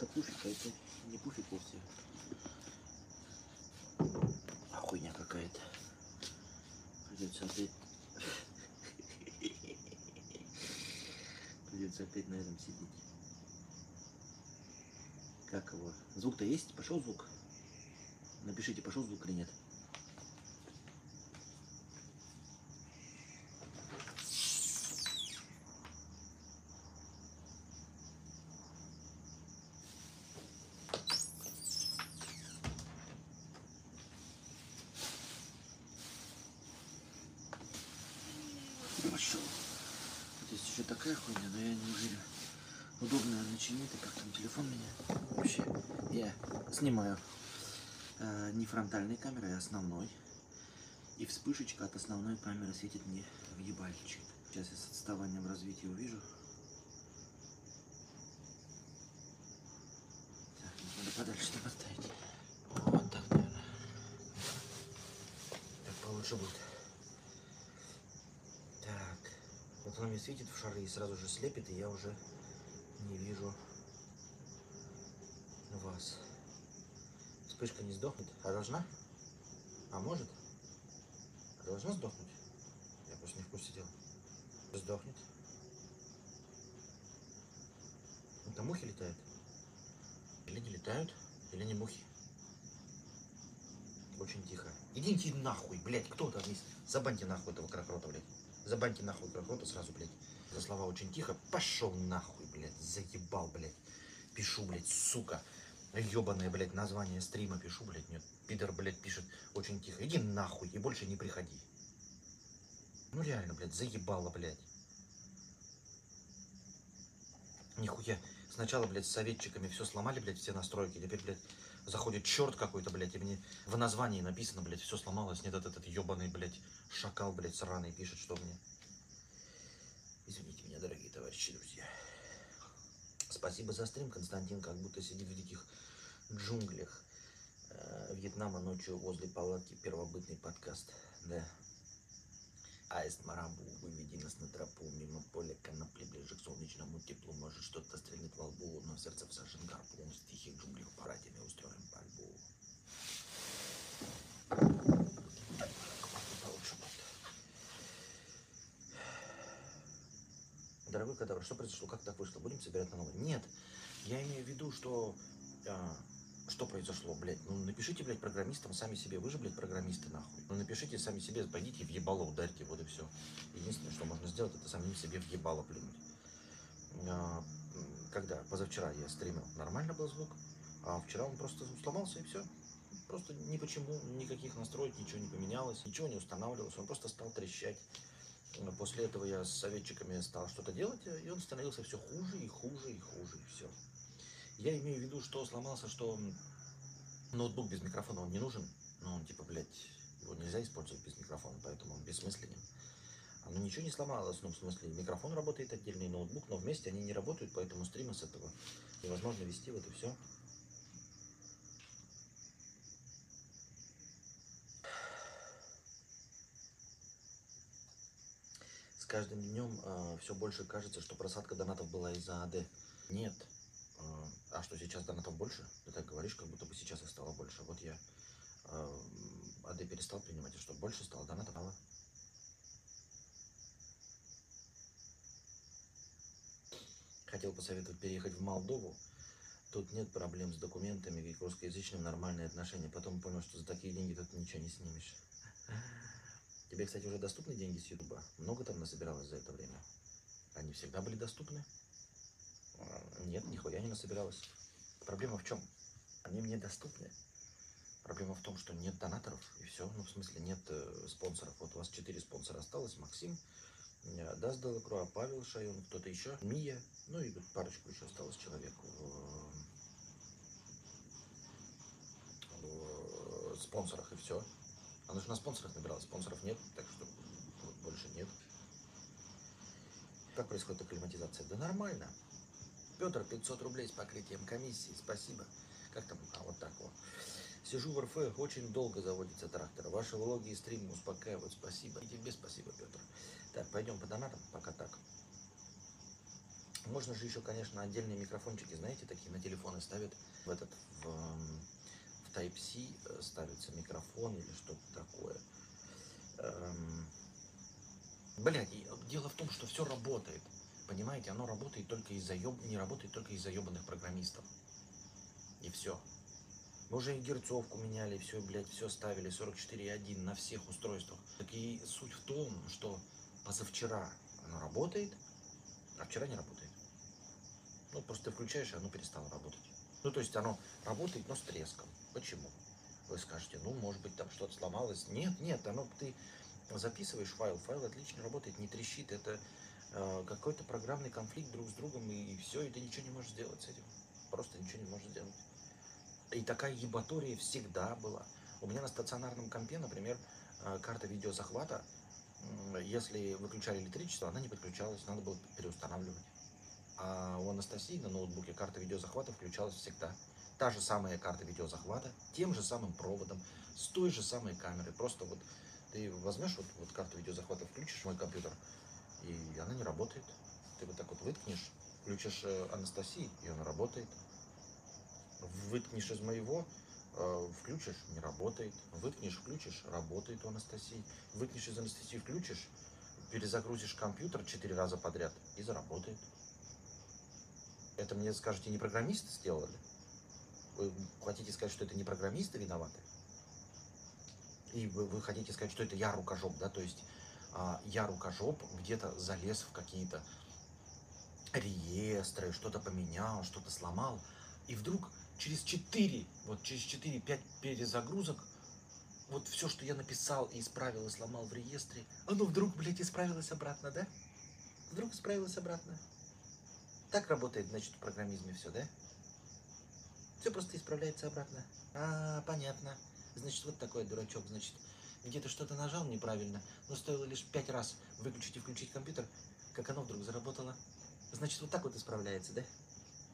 это пуфик, а это не пуфик вовсе. А хуйня какая-то. Придется опять... Придется опять на этом сидеть. Как его? Звук-то есть? Пошел звук? Напишите, пошел звук или нет. Пошел. Вот есть еще такая хуйня, но я не уверен. Удобно начинить, и как там телефон меня. Вообще, я снимаю э, не фронтальной камерой, а основной. И вспышечка от основной камеры светит мне в ебальничек. Сейчас я с отставанием развития увижу. Так, надо подальше там. Вот так, наверное. Так получше будет. Так. Вот она мне светит в шары и сразу же слепит, и я уже не вижу вас. Вспышка не сдохнет. А должна? А может? А должна сдохнуть? Я просто не в курсе дела. Сдохнет. Это мухи летают? Или не летают, или не мухи. Очень тихо. Идите нахуй, блядь, кто там есть? Забаньте нахуй этого крокрота, блядь. Забаньте нахуй крокрота сразу, блядь. За слова очень тихо. Пошел нахуй, блядь. Заебал, блядь. Пишу, блядь, сука. Ебаное, блядь, название стрима пишу, блядь. Нет, пидор, блядь, пишет очень тихо. Иди нахуй и больше не приходи. Ну реально, блядь, заебало, блядь. Нихуя. Сначала, блядь, с советчиками все сломали, блядь, все настройки. Теперь, блядь, заходит черт какой-то, блядь, и мне в названии написано, блядь, все сломалось. Нет, этот, этот ебаный, блядь, шакал, блядь, сраный пишет, что мне. Извините меня, дорогие товарищи, друзья. Спасибо за стрим, Константин, как будто сидит в диких джунглях э, Вьетнама ночью возле палатки первобытный подкаст. Да. Аист Марабу, выведи нас на тропу мимо поля конопли ближе к солнечному теплу. Может что-то стрельнет во лбу, но в сердце всажен гарпун. В тихих джунглях братьями устроим пальбу. Получше будет. Дорогой кадавр, что произошло? Как так вышло? Будем собирать на новый? Нет, я имею в виду, что... а, что произошло, блядь? Ну, напишите, блядь, программистам сами себе. Вы же, блядь, программисты, нахуй. Ну, напишите сами себе, пойдите в ебало ударьте, вот и все. Единственное, что можно сделать, это самим себе в ебало плюнуть. А, когда? Позавчера я стримил, нормально был звук. А вчера он просто сломался, и все. Просто ни почему, никаких настроек, ничего не поменялось, ничего не устанавливалось. Он просто стал трещать. Но После этого я с советчиками стал что-то делать, и он становился все хуже и хуже и хуже, и все. Я имею в виду, что сломался, что ноутбук без микрофона, он не нужен. Ну, он типа, блядь, его нельзя использовать без микрофона, поэтому он бессмысленен. Ну, ничего не сломалось, ну, в смысле, микрофон работает отдельный, ноутбук, но вместе они не работают, поэтому стримы с этого невозможно вести, вот и все. Каждым днем все больше кажется, что просадка донатов была из-за АД. Нет. А, а что, сейчас донатов больше? Ты так говоришь, как будто бы сейчас их стало больше. Вот я а, АД перестал принимать, и что, больше стало, донатов мало. Хотел посоветовать переехать в Молдову. Тут нет проблем с документами и русскоязычным нормальные отношения. Потом понял, что за такие деньги тут ничего не снимешь. Тебе, кстати, уже доступны деньги с Ютуба? Много там насобиралось за это время? Они всегда были доступны? А, Нет, нихуя не насобиралось. Проблема в чем? Они мне доступны. Проблема в том, что нет донаторов, и все. Ну, в смысле, нет э, спонсоров. Вот у вас четыре спонсора осталось. Максим, э, Даст Делакруа, Павел Шайон, кто-то еще, Мия, ну и парочку еще осталось человек в спонсорах, и все. Она же на спонсорах набирала, спонсоров нет, так что больше нет. Как происходит акклиматизация? Да нормально. Петр, 500 рублей с покрытием комиссии, спасибо. Как там? А, вот так вот. Сижу в РФ, очень долго заводится трактор. Ваши влоги и стримы успокаивают, спасибо. И тебе спасибо, Петр. Так, пойдем по донатам, пока так. Можно же еще, конечно, отдельные микрофончики, знаете, такие на телефоны ставят в этот, в, в Type-C э, ставится микрофон или что-то такое. Эм, Блядь, и дело в том, что все работает. Понимаете, оно работает только из-за еб... не работает только из-за ебаных программистов. И все. Мы уже и герцовку меняли, все, блядь, все ставили 44.1 на всех устройствах. Так и суть в том, что позавчера оно работает, а вчера не работает. Ну, просто ты включаешь, и оно перестало работать. Ну, то есть оно работает, но с треском. Почему? Вы скажете, ну, может быть, там что-то сломалось. Нет, нет, оно ты записываешь файл, файл отлично работает, не трещит. Это э, какой-то программный конфликт друг с другом, и, и все, и ты ничего не можешь сделать с этим. Просто ничего не можешь сделать. И такая ебатория всегда была. У меня на стационарном компе, например, э, карта видеозахвата, если выключали электричество, она не подключалась, надо было переустанавливать. А у Анастасии на ноутбуке карта видеозахвата включалась всегда. Та же самая карта видеозахвата, тем же самым проводом, с той же самой камерой. Просто вот ты возьмешь вот, вот карту видеозахвата, включишь мой компьютер, и она не работает. Ты вот так вот выткнешь, включишь э, Анастасии, и она работает. Выткнешь из моего, э, включишь, не работает. Выткнешь, включишь, работает у Анастасии. Выткнешь из Анастасии, включишь, перезагрузишь компьютер четыре раза подряд и заработает. Это мне, скажете, не программисты сделали? Вы хотите сказать, что это не программисты виноваты? И вы, вы хотите сказать, что это я рукожоп, да? То есть а, я рукожоп где-то залез в какие-то реестры, что-то поменял, что-то сломал. И вдруг через 4, вот через 4-5 перезагрузок, вот все, что я написал и исправил, и сломал в реестре, оно вдруг, блядь, исправилось обратно, да? Вдруг исправилось обратно. Так работает, значит, в программизме все, да? Все просто исправляется обратно. А, понятно. Значит, вот такой дурачок, значит, где-то что-то нажал неправильно, но стоило лишь пять раз выключить и включить компьютер, как оно вдруг заработало. Значит, вот так вот исправляется, да?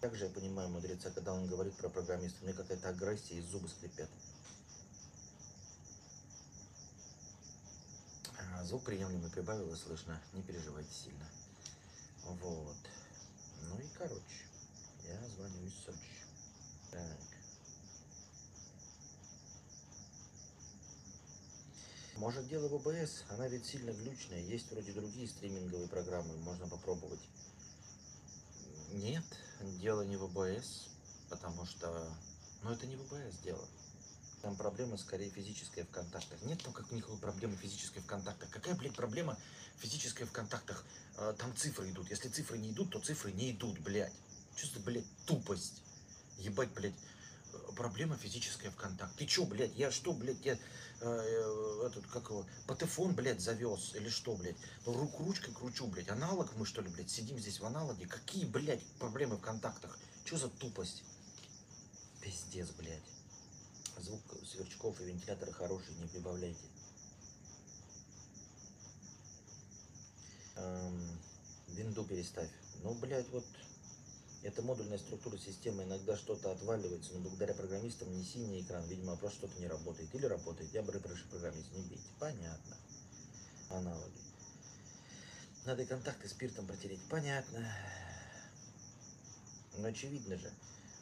Также я понимаю мудреца, когда он говорит про программиста, меня какая-то агрессия и зубы скрипят. А, Звук приемлемый прибавилось, слышно, не переживайте сильно. Вот. Ну и короче, я звоню из Сочи. Так. Может дело в ОБС, она ведь сильно глючная, есть вроде другие стриминговые программы, можно попробовать. Нет, дело не в ОБС, потому что, ну это не в ОБС дело. Там проблема скорее физическая в контактах. Нет там как никакой проблемы физической в контактах. Какая, блядь, проблема физическая в контактах? А, Там цифры идут. Если цифры не идут, то цифры не идут, блядь. За, блядь, тупость? Ебать, блядь, э, проблема физическая в контакт. Ты чё, блядь, я что, блядь, я э, этот, как его, патефон, блядь, завез или что, блядь? Ну, руку ручкой кручу, блядь. Аналог мы, что ли, блядь, сидим здесь в аналоге? Какие, блядь, проблемы в контактах? Что за тупость? Пиздец, блядь. Звук сверчков и вентилятора хороший, не прибавляйте. Эм, винду переставь. Ну, блядь, вот это модульная структура системы. Иногда что-то отваливается, но благодаря программистам не синий экран. Видимо, просто что-то не работает. Или работает. Я бы прошу программист, не бейте. Понятно. Аналоги. Надо контакты спиртом протереть. Понятно. Но очевидно же.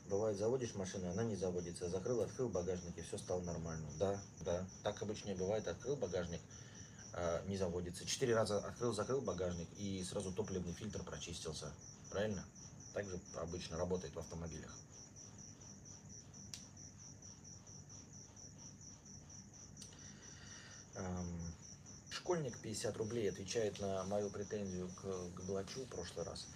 Бывает, заводишь машину, она не заводится. Закрыл, открыл багажник, и все стало нормально. Да, да. Так обычно бывает. Открыл багажник, а, не заводится. Четыре раза открыл, закрыл багажник, и сразу топливный фильтр прочистился. Правильно? Так же обычно работает в автомобилях. Эм, Школьник 50 рублей отвечает на мою претензию к, к Блачу в прошлый раз.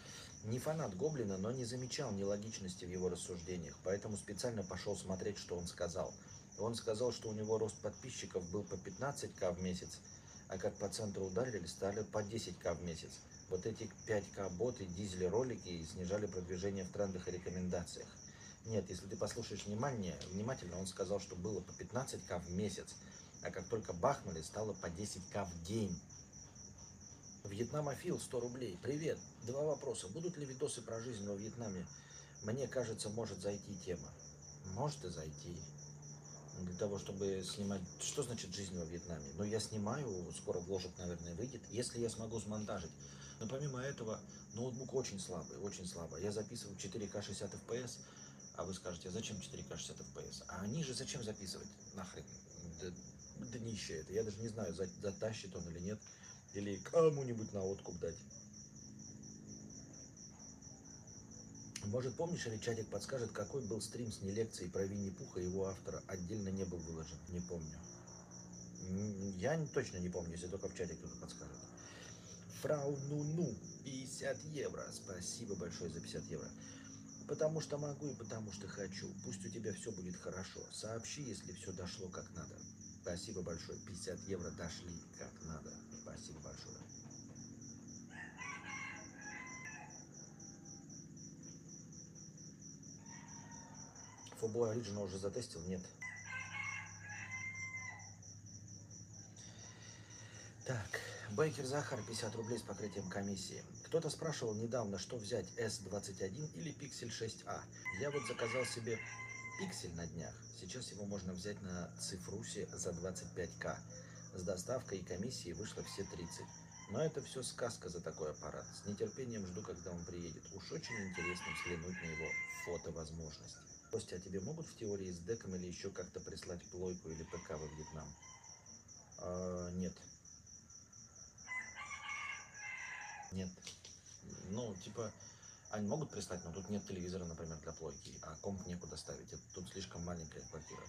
Не фанат Гоблина, но не замечал нелогичности в его рассуждениях, поэтому специально пошел смотреть, что он сказал. Он сказал, что у него рост подписчиков был по 15к в месяц, а как по центру ударили, стали по 10к в месяц. Вот эти 5к боты дизели ролики и снижали продвижение в трендах и рекомендациях. Нет, если ты послушаешь внимание, внимательно, он сказал, что было по 15к в месяц, а как только бахнули, стало по 10к в день. Вьетнамофил 100 рублей. Привет. Два вопроса. Будут ли видосы про жизнь во Вьетнаме? Мне кажется, может зайти тема. Может и зайти. Для того, чтобы снимать... Что значит жизнь во Вьетнаме? Ну, я снимаю, скоро вложек, наверное, выйдет, если я смогу смонтажить. Но помимо этого, Ноутбук очень слабый, очень слабый. Я записываю 4К 60 FPS, а вы скажете, а зачем 4К 60 FPS? А они же зачем записывать? Нахрен. Да, днище это. Я даже не знаю, затащит он или нет. Или кому-нибудь на откуп дать. Может, помнишь, или чатик подскажет, какой был стрим с нелекцией про Винни-Пуха и его автора? Отдельно не был выложен, не помню. Я точно не помню, если только в чате кто-то подскажет. Фрау Ну-Ну, 50 евро. Спасибо большое за 50 евро. Потому что могу и потому что хочу. Пусть у тебя все будет хорошо. Сообщи, если все дошло как надо. Спасибо большое. 50 евро дошли как надо. Спасибо большое. Фобой Original уже затестил? Нет. Так, Бейкер Захар, 50 рублей с покрытием комиссии. Кто-то спрашивал недавно, что взять S21 или Pixel 6a. Я вот заказал себе Pixel на днях. Сейчас его можно взять на Цифрусе за 25к. С доставкой и комиссией вышло все 30. Но это все сказка за такой аппарат. С нетерпением жду, когда он приедет. Уж очень интересно взглянуть на его фотовозможности. Костя, а тебе могут в теории с деком или еще как-то прислать плойку или ПК во Вьетнам? А, нет. Нет. Ну, типа, они могут прислать, но тут нет телевизора, например, для плойки, а комп некуда ставить. Это, тут слишком маленькая квартира.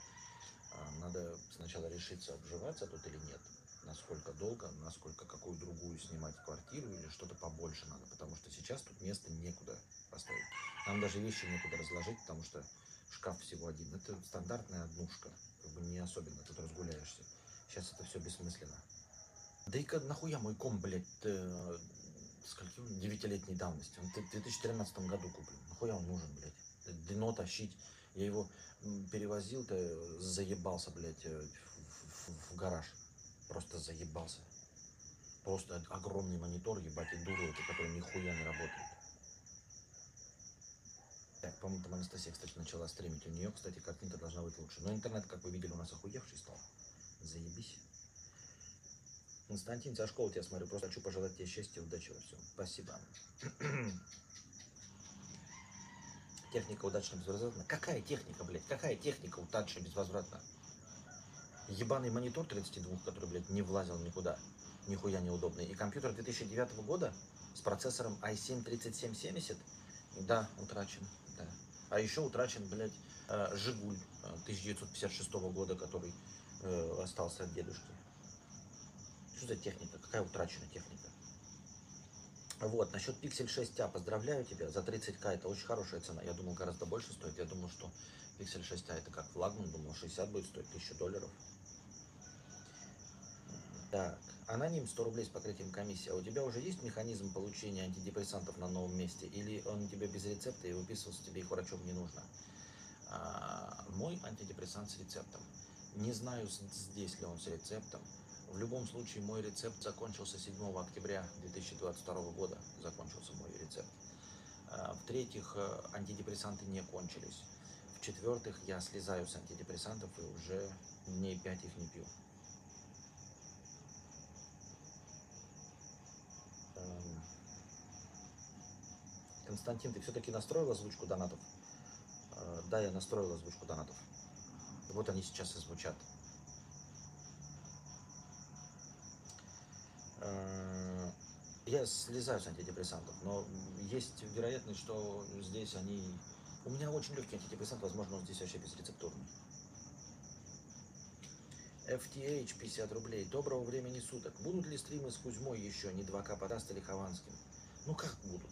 А, надо сначала решиться, обживаться тут или нет. Насколько долго, насколько какую другую снимать квартиру или что-то побольше надо. Потому что сейчас тут места некуда поставить. Нам даже вещи некуда разложить, потому что шкаф всего один. Это стандартная однушка. Как бы не особенно тут разгуляешься. Сейчас это все бессмысленно. Да и нахуя мой комп, блядь, э, скольки девятилетней давности. Он в 2013 году куплен. Нахуя он нужен, блядь? Дно тащить. Я его перевозил-то, заебался, блядь, э, в, в, в гараж. Просто заебался. Просто огромный монитор, ебать, и дуру который нихуя не работает. Так, по-моему, там Анастасия, кстати, начала стримить. У нее, кстати, картинка должна быть лучше. Но интернет, как вы видели, у нас охуевший стал. Заебись. Константин, школу тебя смотрю. Просто хочу пожелать тебе счастья, удачи во всем. Спасибо. Техника удачно безвозвратна. Какая техника, блядь? Какая техника удачно безвозвратна? Ебаный монитор 32, который, блядь, не влазил никуда. Нихуя неудобный. И компьютер 2009 года с процессором i7-3770, да, утрачен, да. А еще утрачен, блядь, э, Жигуль 1956 э, года, который э, остался от дедушки. Что за техника? Какая утраченная техника? Вот, насчет Pixel 6a, поздравляю тебя, за 30к это очень хорошая цена. Я думал, гораздо больше стоит. Я думал, что Pixel 6a это как флагман, думал, 60 будет стоить, 1000 долларов. Так, аноним 100 рублей с покрытием комиссии. А у тебя уже есть механизм получения антидепрессантов на новом месте? Или он тебе без рецепта и выписывался, тебе их врачом не нужно? А, мой антидепрессант с рецептом. Не знаю, здесь ли он с рецептом. В любом случае, мой рецепт закончился 7 октября 2022 года. Закончился мой рецепт. А, в-третьих, э, антидепрессанты не кончились. В-четвертых, я слезаю с антидепрессантов и уже дней 5 их не пью. Эм. Константин, ты все-таки настроил озвучку донатов? Э, да, я настроил озвучку донатов. Вот они сейчас и звучат. Я слезаю с антидепрессантов, но есть вероятность, что здесь они... У меня очень легкий антидепрессант, возможно, он здесь вообще безрецептурный. FTH 50 рублей. Доброго времени суток. Будут ли стримы с Кузьмой еще, не 2К подаст или Хованским? Ну как будут?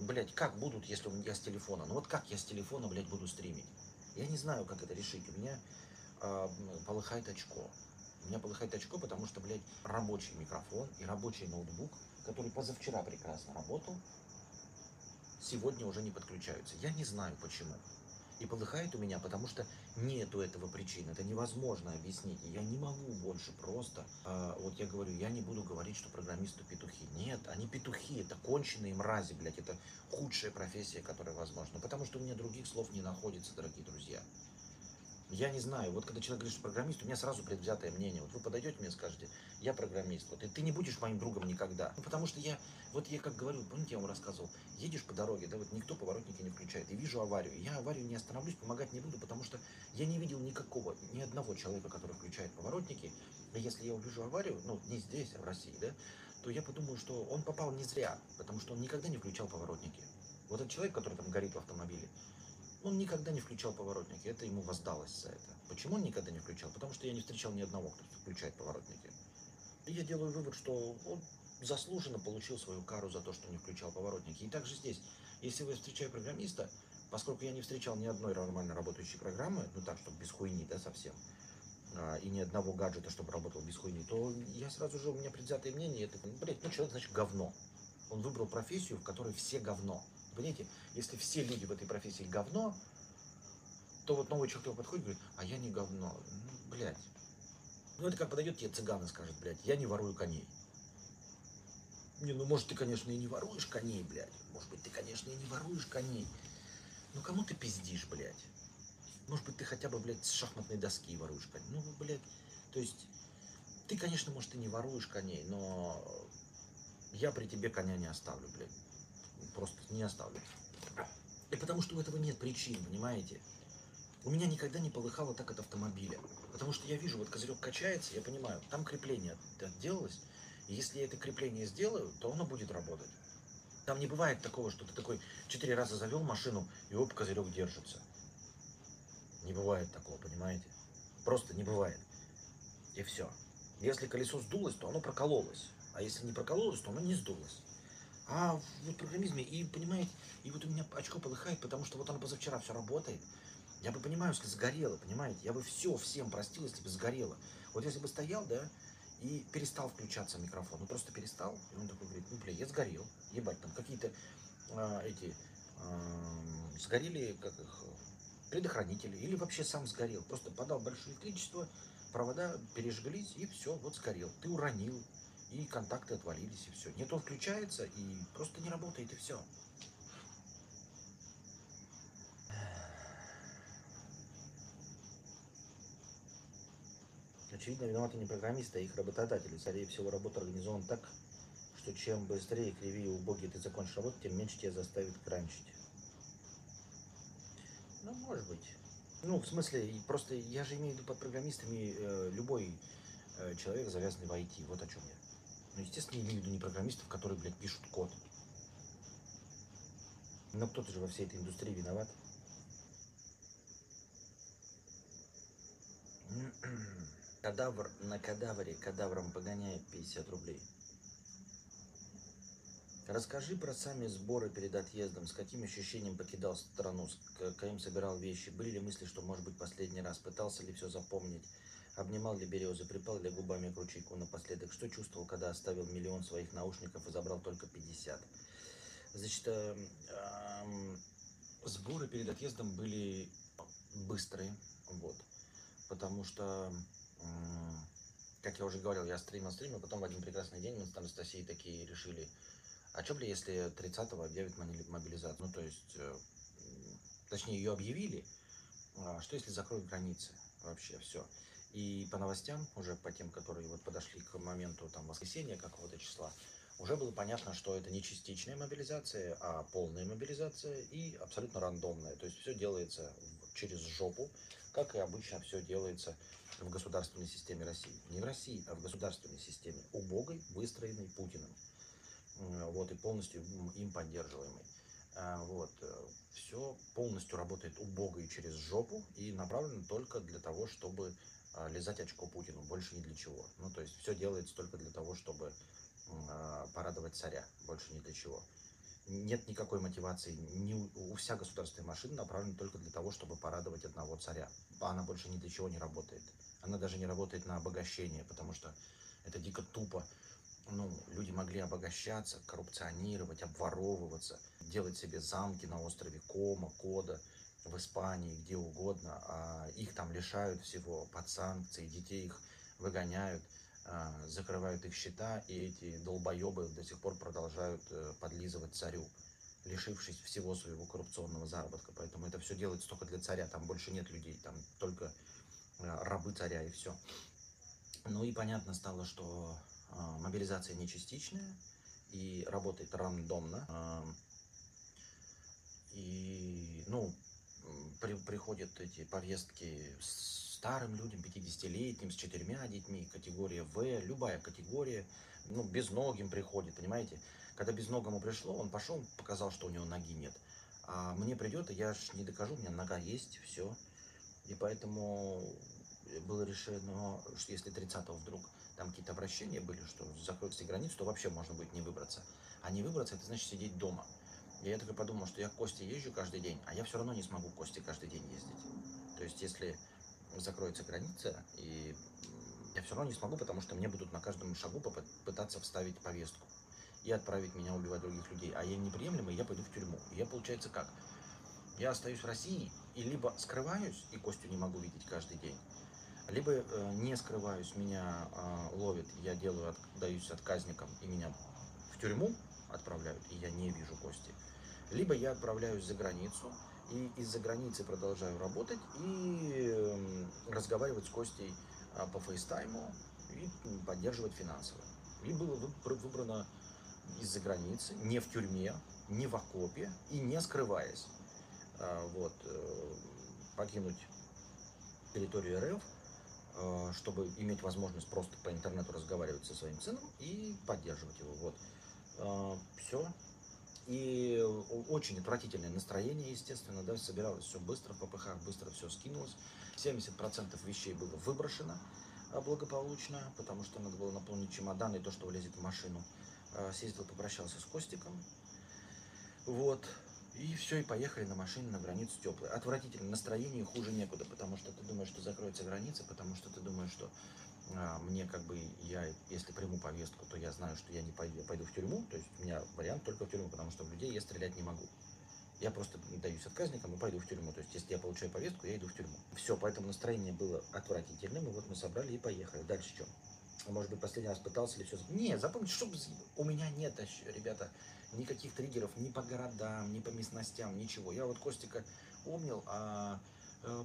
Блять, как будут, если я с телефона? Ну вот как я с телефона, блядь, буду стримить? Я не знаю, как это решить. У меня э, полыхает очко. У меня полыхает очко, потому что, блядь, рабочий микрофон и рабочий ноутбук, который позавчера прекрасно работал, сегодня уже не подключаются. Я не знаю почему. И полыхает у меня, потому что нету этого причины. Это невозможно объяснить. Я не могу больше просто. Э, вот я говорю, я не буду говорить, что программисты петухи. Нет, они петухи. Это конченые мрази, блядь. Это худшая профессия, которая возможна. Потому что у меня других слов не находится, дорогие друзья. Я не знаю, вот когда человек говорит, что программист, у меня сразу предвзятое мнение. Вот вы подойдете мне и скажете, я программист, вот, и ты не будешь моим другом никогда. Ну, потому что я, вот я как говорю, помните, я вам рассказывал, едешь по дороге, да, вот никто поворотники не включает, и вижу аварию. Я аварию не остановлюсь, помогать не буду, потому что я не видел никакого, ни одного человека, который включает поворотники. И если я увижу аварию, ну, не здесь, а в России, да, то я подумаю, что он попал не зря, потому что он никогда не включал поворотники. Вот этот человек, который там горит в автомобиле, он никогда не включал поворотники, это ему воздалось за это. Почему он никогда не включал? Потому что я не встречал ни одного, кто включает поворотники. И я делаю вывод, что он заслуженно получил свою кару за то, что не включал поворотники. И также здесь, если вы встречаете программиста, поскольку я не встречал ни одной нормально работающей программы, ну так, чтобы без хуйни, да, совсем, а, и ни одного гаджета, чтобы работал без хуйни, то я сразу же, у меня предвзятое мнение, это, блядь, ну человек, значит, говно. Он выбрал профессию, в которой все говно. Понимаете, если все люди в этой профессии говно, то вот новый человек подходит и говорит, а я не говно. Ну, блядь. Ну, это как подойдет тебе цыган и скажет, блядь, я не ворую коней. Не, ну, может, ты, конечно, и не воруешь коней, блядь. Может быть, ты, конечно, и не воруешь коней. Ну, кому ты пиздишь, блядь? Может быть, ты хотя бы, блядь, с шахматной доски воруешь коней. Ну, блядь, то есть, ты, конечно, может, и не воруешь коней, но я при тебе коня не оставлю, блядь просто не оставлю. И потому что у этого нет причин, понимаете? У меня никогда не полыхало так от автомобиля. Потому что я вижу, вот козырек качается, я понимаю, там крепление отделалось. И если я это крепление сделаю, то оно будет работать. Там не бывает такого, что ты такой четыре раза завел машину, и оп, козырек держится. Не бывает такого, понимаете? Просто не бывает. И все. Если колесо сдулось, то оно прокололось. А если не прокололось, то оно не сдулось. А в программизме, и понимаете, и вот у меня очко полыхает, потому что вот оно позавчера все работает. Я бы понимаю, если сгорело, понимаете, я бы все всем простил, если бы сгорело. Вот если бы стоял, да, и перестал включаться микрофон, ну просто перестал, и он такой говорит, ну бля, я сгорел, ебать, там какие-то а, эти а, сгорели, как их, предохранители, или вообще сам сгорел, просто подал большое электричество, провода пережгались, и все, вот сгорел. Ты уронил, и контакты отвалились, и все. Нет, он включается, и просто не работает, и все. Очевидно, виноваты не программисты, а их работодатели. Скорее всего, работа организована так, что чем быстрее, кривее, убогие ты закончишь работу, тем меньше тебя заставит кранчить. Ну, может быть. Ну, в смысле, просто я же имею в виду под программистами э, любой э, человек, завязанный в IT. Вот о чем я. Ну, естественно, имею в виду не программистов, которые, блядь, пишут код. Но кто-то же во всей этой индустрии виноват. Кадавр на кадавре кадавром погоняет 50 рублей. Расскажи про сами сборы перед отъездом. С каким ощущением покидал страну, с каким собирал вещи? Были ли мысли, что может быть последний раз? Пытался ли все запомнить? Обнимал ли березы, припал ли губами к ручейку напоследок? Что чувствовал, когда оставил миллион своих наушников и забрал только 50? Значит, э, э, сборы перед отъездом были быстрые, вот, потому что, э, как я уже говорил, я стримил, стримил, потом в один прекрасный день мы с Анастасией такие решили, а что, бля, если 30-го объявят мобилизацию? Ну, то есть, э, точнее, ее объявили, а что если закроют границы? Вообще, все. И по новостям, уже по тем, которые вот подошли к моменту там, воскресенья какого-то числа, уже было понятно, что это не частичная мобилизация, а полная мобилизация и абсолютно рандомная. То есть все делается через жопу, как и обычно все делается в государственной системе России. Не в России, а в государственной системе, убогой, выстроенной Путиным. Вот, и полностью им поддерживаемой. А, вот, э, все полностью работает убого и через жопу и направлено только для того, чтобы лизать очко Путину, больше ни для чего. Ну, то есть все делается только для того, чтобы а, порадовать царя, больше ни для чего. Нет никакой мотивации, у, у вся государственная машина направлена только для того, чтобы порадовать одного царя. Она больше ни для чего не работает. Она даже не работает на обогащение, потому что это дико тупо. Ну, люди могли обогащаться, коррупционировать, обворовываться, делать себе замки на острове Кома, Кода, в Испании, где угодно, а их там лишают всего под санкции, детей их выгоняют, а, закрывают их счета, и эти долбоебы до сих пор продолжают э, подлизывать царю. лишившись всего своего коррупционного заработка. Поэтому это все делается только для царя, там больше нет людей, там только э, рабы царя и все. Ну и понятно стало, что э, мобилизация не частичная и работает рандомно. И, ну, при, приходят эти повестки старым людям, 50-летним, с четырьмя детьми, категория В, любая категория, ну, безногим приходит, понимаете? Когда безногому пришло, он пошел, показал, что у него ноги нет. А мне придет, и я ж не докажу, у меня нога есть, все. И поэтому было решено, что если 30-го вдруг там какие-то обращения были, что закроют все границы, то вообще можно будет не выбраться. А не выбраться, это значит сидеть дома. Я такой подумал, что я к Косте езжу каждый день, а я все равно не смогу к Косте каждый день ездить. То есть, если закроется граница, и я все равно не смогу, потому что мне будут на каждом шагу пытаться вставить повестку и отправить меня убивать других людей. А я неприемлемый, я пойду в тюрьму. И я, получается, как? Я остаюсь в России и либо скрываюсь, и Костю не могу видеть каждый день, либо э, не скрываюсь, меня э, ловят, я делаю, отдаюсь отказникам, и меня в тюрьму отправляют, и я не вижу Кости. Либо я отправляюсь за границу, и из-за границы продолжаю работать и э, разговаривать с Костей э, по фейстайму и поддерживать финансово. И было выбрано из-за границы, не в тюрьме, не в окопе и не скрываясь. Э, вот, э, покинуть территорию РФ, э, чтобы иметь возможность просто по интернету разговаривать со своим сыном и поддерживать его. Вот. Э, Все. И очень отвратительное настроение, естественно, да, собиралось все быстро, в ППХ быстро все скинулось. 70% вещей было выброшено а, благополучно, потому что надо было наполнить чемодан и то, что влезет в машину. А, съездил, попрощался с Костиком. Вот. И все, и поехали на машине на границу теплой. Отвратительное настроение, хуже некуда, потому что ты думаешь, что закроется граница, потому что ты думаешь, что а, мне как бы, я, если приму повестку, то я знаю, что я не пойду, пойду в тюрьму, то есть у меня вариант только в тюрьму, потому что в людей я стрелять не могу. Я просто даюсь отказникам и пойду в тюрьму. То есть, если я получаю повестку, я иду в тюрьму. Все, поэтому настроение было отвратительным, и вот мы собрали и поехали. Дальше что? Может быть, последний раз пытался ли все... Не, запомните, что у меня нет, ребята, никаких триггеров ни по городам, ни по местностям, ничего. Я вот Костика обнял, а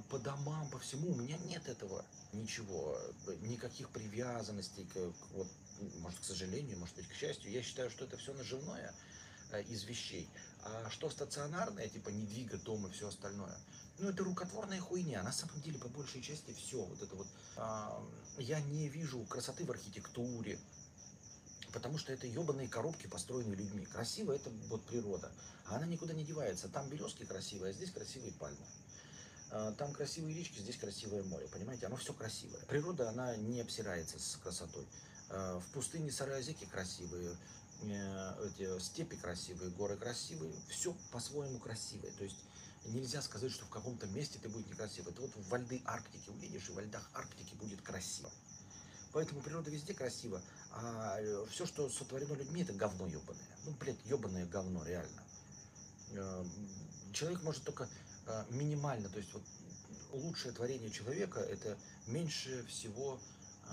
по домам, по всему, у меня нет этого ничего, никаких привязанностей, к, вот, может, к сожалению, может быть, к счастью. Я считаю, что это все наживное э, из вещей. А что стационарное, типа не двигать дом и все остальное, ну, это рукотворная хуйня. На самом деле, по большей части, все. Вот это вот. А, я не вижу красоты в архитектуре, потому что это ебаные коробки, построенные людьми. Красиво это вот природа. А она никуда не девается. Там березки красивые, а здесь красивые пальмы. А, там красивые речки, здесь красивое море, понимаете? Оно все красивое. Природа, она не обсирается с красотой. А, в пустыне Саразеки красивые, э, эти степи красивые, горы красивые, все по-своему красивое. То есть нельзя сказать, что в каком-то месте ты будет некрасиво. Это вот в льды Арктики увидишь, и в льдах Арктики будет красиво. Поэтому природа везде красива, а э, все, что сотворено людьми, это говно ебаное. Ну, блядь, ебаное говно, реально. Э, человек может только минимально, то есть вот лучшее творение человека это меньше всего э,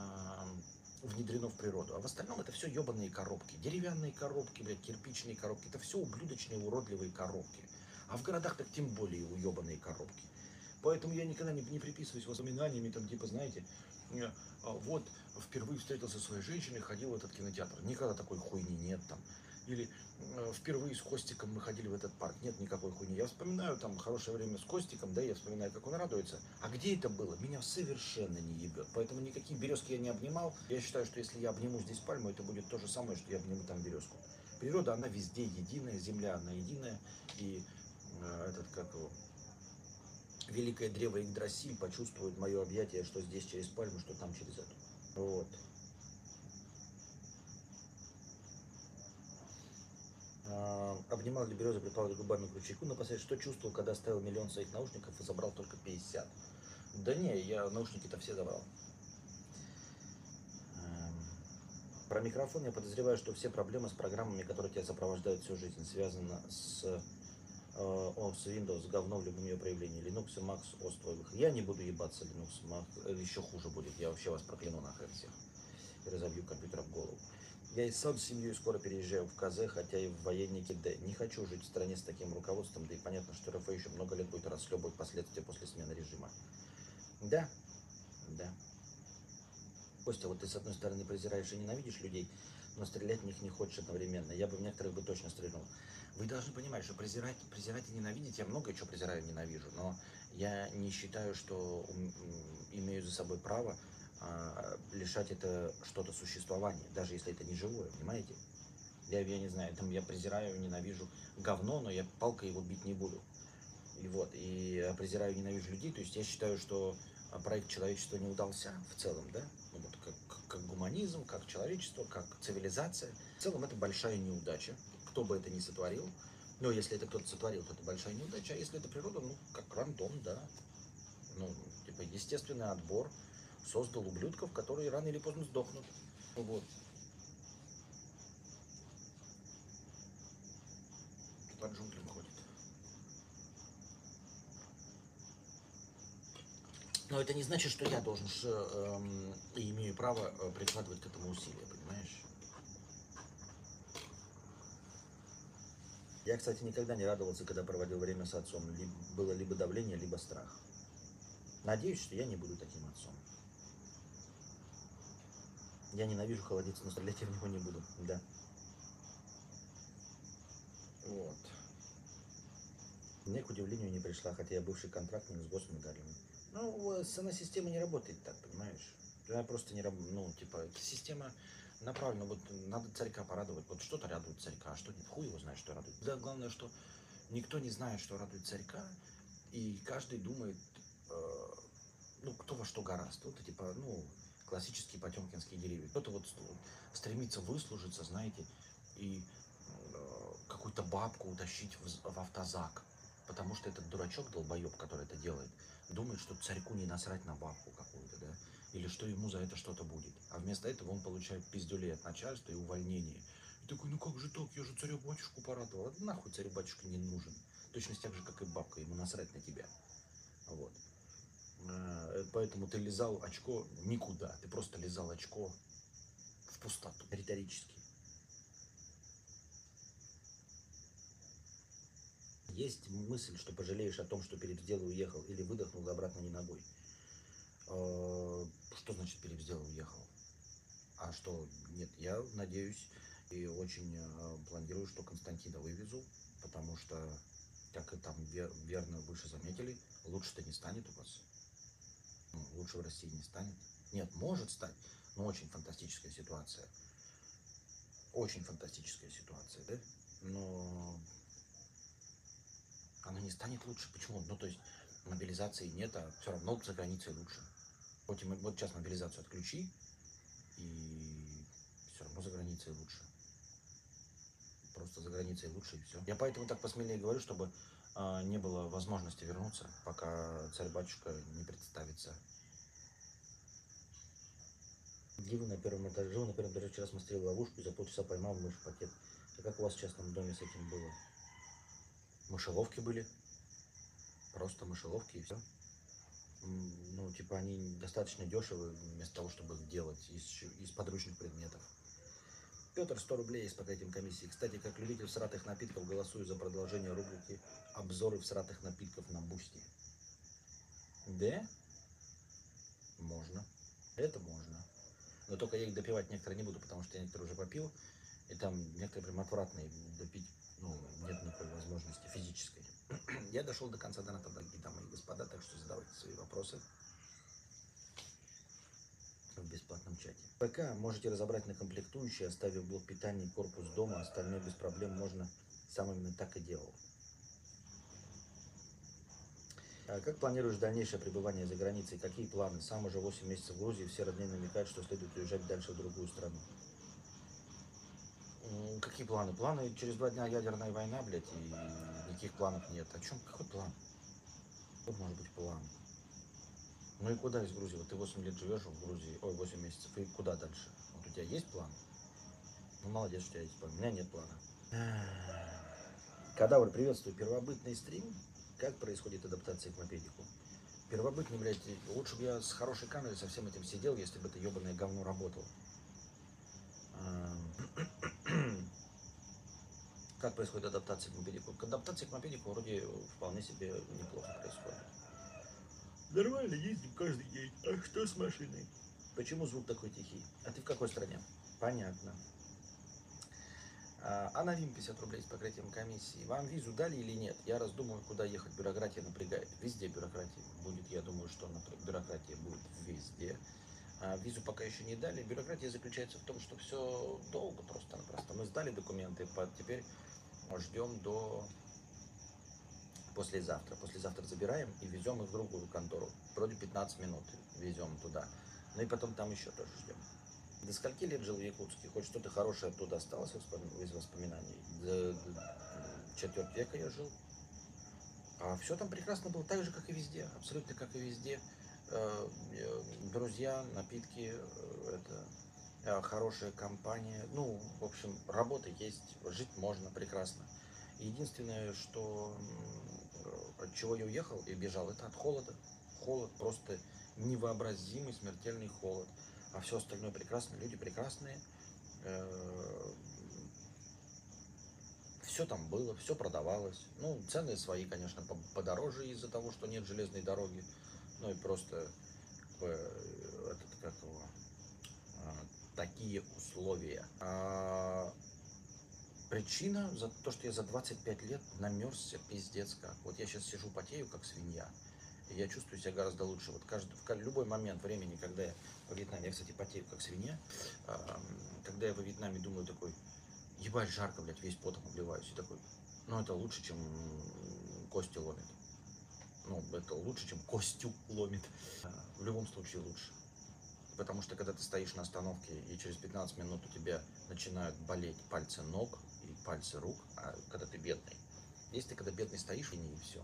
внедрено в природу. А в остальном это все ебаные коробки. Деревянные коробки, блядь, кирпичные коробки. Это все ублюдочные, уродливые коробки. А в городах так тем более уебанные коробки. Поэтому я никогда не, не приписываюсь воспоминаниями, там, типа, знаете, э, вот впервые встретился со своей женщиной, ходил в этот кинотеатр. Никогда такой хуйни нет там или э, впервые с Костиком мы ходили в этот парк. Нет никакой хуйни. Я вспоминаю там хорошее время с Костиком, да, я вспоминаю, как он радуется. А где это было? Меня совершенно не ебет. Поэтому никакие березки я не обнимал. Я считаю, что если я обниму здесь пальму, это будет то же самое, что я обниму там березку. Природа, она везде единая, земля, она единая. И э, этот, как его, великое древо Игдрасиль почувствует мое объятие, что здесь через пальму, что там через эту. Вот. Обнимал ли березу, припал губами к ручейку напоследок, что чувствовал, когда оставил миллион своих наушников и забрал только 50. Да не, я наушники-то все забрал. Эм, про микрофон я подозреваю, что все проблемы с программами, которые тебя сопровождают всю жизнь, связаны с э, с Windows, говно в любом ее проявлении. Linux и Mac, OS твоих. Я не буду ебаться Linux, Mac, э, еще хуже будет. Я вообще вас прокляну нахрен всех. И разобью компьютер в голову. Я и сам с семьей скоро переезжаю в КЗ, хотя и в военнике Д. Не хочу жить в стране с таким руководством, да и понятно, что РФ еще много лет будет расхлебывать последствия после смены режима. Да, да. Костя, вот ты с одной стороны презираешь и ненавидишь людей, но стрелять в них не хочешь одновременно. Я бы в некоторых бы точно стрельнул. Вы должны понимать, что презирать, презирать и ненавидеть, я много чего презираю и ненавижу, но я не считаю, что имею за собой право а, лишать это что-то существования, даже если это не живое, понимаете? Я, я не знаю, там я презираю, ненавижу говно, но я палкой его бить не буду. И вот, и я презираю, ненавижу людей, то есть я считаю, что а, проект человечества не удался в целом, да, ну, вот как, как гуманизм, как человечество, как цивилизация. В целом это большая неудача, кто бы это ни сотворил. Но если это кто-то сотворил, то это большая неудача, а если это природа, ну, как рандом, да. Ну, типа, естественный отбор создал ублюдков, которые рано или поздно сдохнут. Вот. По джунглям ходит. Но это не значит, что я должен эм, и имею право э, прикладывать к этому усилия, понимаешь? Я, кстати, никогда не радовался, когда проводил время с отцом. Ли- было либо давление, либо страх. Надеюсь, что я не буду таким отцом. Я ненавижу холодиться, но стрелять я в него не буду. Да. Вот. Мне, к удивлению, не пришла, хотя я бывший контрактник с госмедалями. Ну, сама система не работает так, понимаешь? Она просто не работает. Ну, типа, система направлена, вот надо царька порадовать. Вот что-то радует царька, а что нет. Хуй его знает, что радует. Да, главное, что никто не знает, что радует царька, и каждый думает, э, ну, кто во что гораст. Вот, типа, ну, классические потемкинские деревья. Кто-то вот стремится выслужиться, знаете, и э, какую-то бабку утащить в, автозак. Потому что этот дурачок, долбоеб, который это делает, думает, что царьку не насрать на бабку какую-то, да, или что ему за это что-то будет. А вместо этого он получает пиздюлей от начальства и увольнение. И такой, ну как же так, я же царя-батюшку порадовал. А нахуй царю-батюшка не нужен. Точно так же, как и бабка, ему насрать на тебя. Поэтому ты лизал очко никуда. Ты просто лизал очко в пустоту, риторически. Есть мысль, что пожалеешь о том, что перебздел и уехал, или выдохнул и обратно не ногой. Э, Что значит перебздел и уехал? А что, нет, я надеюсь и очень э, планирую, что Константина вывезу, потому что, как и там вер- верно выше заметили, лучше-то не станет у вас. Лучше в России не станет. Нет, может стать, но очень фантастическая ситуация. Очень фантастическая ситуация, да? Но она не станет лучше. Почему? Ну, то есть мобилизации нет, а все равно за границей лучше. Мы- вот сейчас мобилизацию отключи, и все равно за границей лучше. Просто за границей лучше и все. Я поэтому так посмелее говорю, чтобы не было возможности вернуться, пока царь-батюшка не представится. Диву на первом этаже. На первом этаже, вчера смастерил ловушку и за полчаса поймал мышь пакет. А как у вас в частном доме с этим было? Мышеловки были. Просто мышеловки и все. Ну, типа, они достаточно дешевы, вместо того, чтобы их делать из, из подручных предметов. Петр, 100 рублей есть по этим комиссии. Кстати, как любитель всратых напитков, голосую за продолжение рубрики «Обзоры всратых напитков на Boosty». Да? Можно. Это можно. Но только я их допивать некоторые не буду, потому что я некоторые уже попил. И там некоторые прям отвратные. Допить, ну, нет никакой возможности физической. Я дошел до конца доната, дорогие дамы и господа, так что задавайте свои вопросы в бесплатном чате. ПК можете разобрать на комплектующие, оставив блок питания и корпус дома, остальное без проблем можно, сам именно так и делал. А Как планируешь дальнейшее пребывание за границей? Какие планы? Сам уже 8 месяцев в Грузии, все родные намекают, что следует уезжать дальше в другую страну. Какие планы? Планы через два дня ядерная война, блядь, и никаких планов нет. О чем? Какой план? Какой может быть план? Ну и куда из Грузии? Вот ты 8 лет живешь в Грузии, ой, 8 месяцев, и куда дальше? Вот у тебя есть план? Ну, молодец, что у тебя есть план. У меня нет плана. Кадавр, приветствую. Первобытный стрим. Как происходит адаптация к мопедику? Первобытный, блядь, лучше бы я с хорошей камерой со всем этим сидел, если бы это ебаное говно работало. Эм, как происходит адаптация к мопедику? Адаптация к мопедику вроде вполне себе неплохо происходит. Нормально ездим каждый день. А что с машиной? Почему звук такой тихий? А ты в какой стране? Понятно. А, а на ВИМ 50 рублей с покрытием комиссии. Вам визу дали или нет? Я раздумываю, куда ехать. Бюрократия напрягает. Везде бюрократия будет. Я думаю, что бюрократия будет везде. А визу пока еще не дали. Бюрократия заключается в том, что все долго просто-напросто. Мы сдали документы, теперь ждем до послезавтра. Послезавтра забираем и везем их в другую контору. Вроде 15 минут везем туда. Ну и потом там еще тоже ждем. До скольки лет жил в Якутске? Хоть что-то хорошее оттуда осталось из воспоминаний? До, до четверть века я жил. А все там прекрасно было, так же, как и везде. Абсолютно как и везде. Э, э, друзья, напитки, э, это хорошая компания. Ну, в общем, работа есть, жить можно прекрасно. Единственное, что от чего я уехал и бежал, это от холода. Холод, просто невообразимый смертельный холод. А все остальное прекрасно, люди прекрасные. Все там было, все продавалось. Ну, цены свои, конечно, подороже из-за того, что нет железной дороги ну и просто этот, как его, а, такие условия. Причина за то, что я за 25 лет намерзся пиздец как. Вот я сейчас сижу потею, как свинья, и я чувствую себя гораздо лучше. Вот каждый, в любой момент времени, когда я во Вьетнаме, я, кстати, потею, как свинья, когда я во Вьетнаме думаю такой, ебать, жарко, блядь, весь потом обливаюсь, и такой, ну это лучше, чем кости ломит ну, это лучше, чем костью ломит. В любом случае лучше. Потому что когда ты стоишь на остановке и через 15 минут у тебя начинают болеть пальцы ног пальцы рук, а когда ты бедный. Если ты когда бедный стоишь, и не все.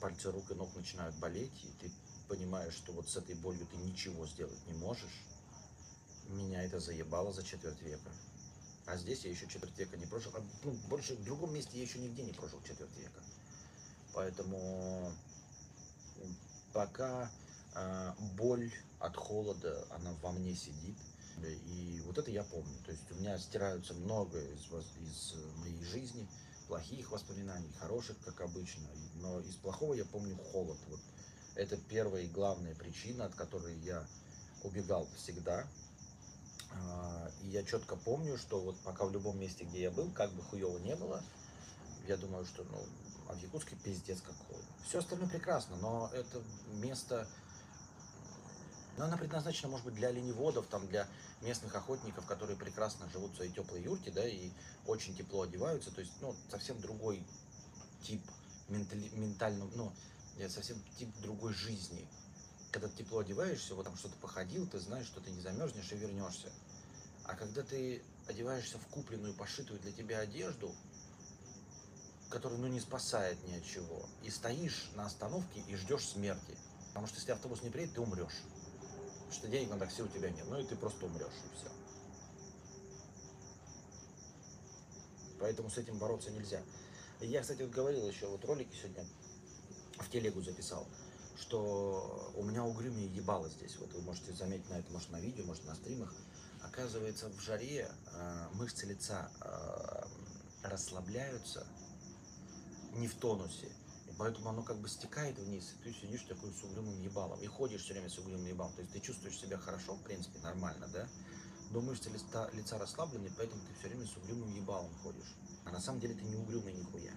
Пальцы рук и ног начинают болеть, и ты понимаешь, что вот с этой болью ты ничего сделать не можешь. Меня это заебало за четверть века. А здесь я еще четверть века не прожил. А, ну, больше в другом месте я еще нигде не прожил четверть века. Поэтому пока э, боль от холода, она во мне сидит. И вот это я помню. То есть у меня стираются много из, из моей жизни, плохих воспоминаний, хороших, как обычно. Но из плохого я помню холод. Вот это первая и главная причина, от которой я убегал всегда. И я четко помню, что вот пока в любом месте, где я был, как бы хуево не было, я думаю, что ну, а в Якутске пиздец как холодно. Все остальное прекрасно, но это место, ну, оно предназначено, может быть, для оленеводов, там, для местных охотников, которые прекрасно живут в своей теплой юрте, да, и очень тепло одеваются, то есть, ну, совсем другой тип ментали, ментального, ну, совсем тип другой жизни. Когда ты тепло одеваешься, вот там что-то походил, ты знаешь, что ты не замерзнешь и вернешься. А когда ты одеваешься в купленную, пошитую для тебя одежду, который ну, не спасает ни от чего. И стоишь на остановке и ждешь смерти. Потому что если автобус не приедет, ты умрешь. Что денег на такси у тебя нет. Ну и ты просто умрешь, и все. Поэтому с этим бороться нельзя. Я, кстати, вот говорил еще, вот ролики сегодня в телегу записал, что у меня угрюмее ебало здесь. Вот вы можете заметить на это, может, на видео, может, на стримах. Оказывается, в жаре э, мышцы лица э, расслабляются, не в тонусе. Поэтому оно как бы стекает вниз, и ты сидишь такой с угрюмым ебалом. И ходишь все время с угрюмым ебалом. То есть ты чувствуешь себя хорошо, в принципе, нормально, да? Но мышцы лица, лица расслаблены, поэтому ты все время с угрюмым ебалом ходишь. А на самом деле ты не угрюмый нихуя.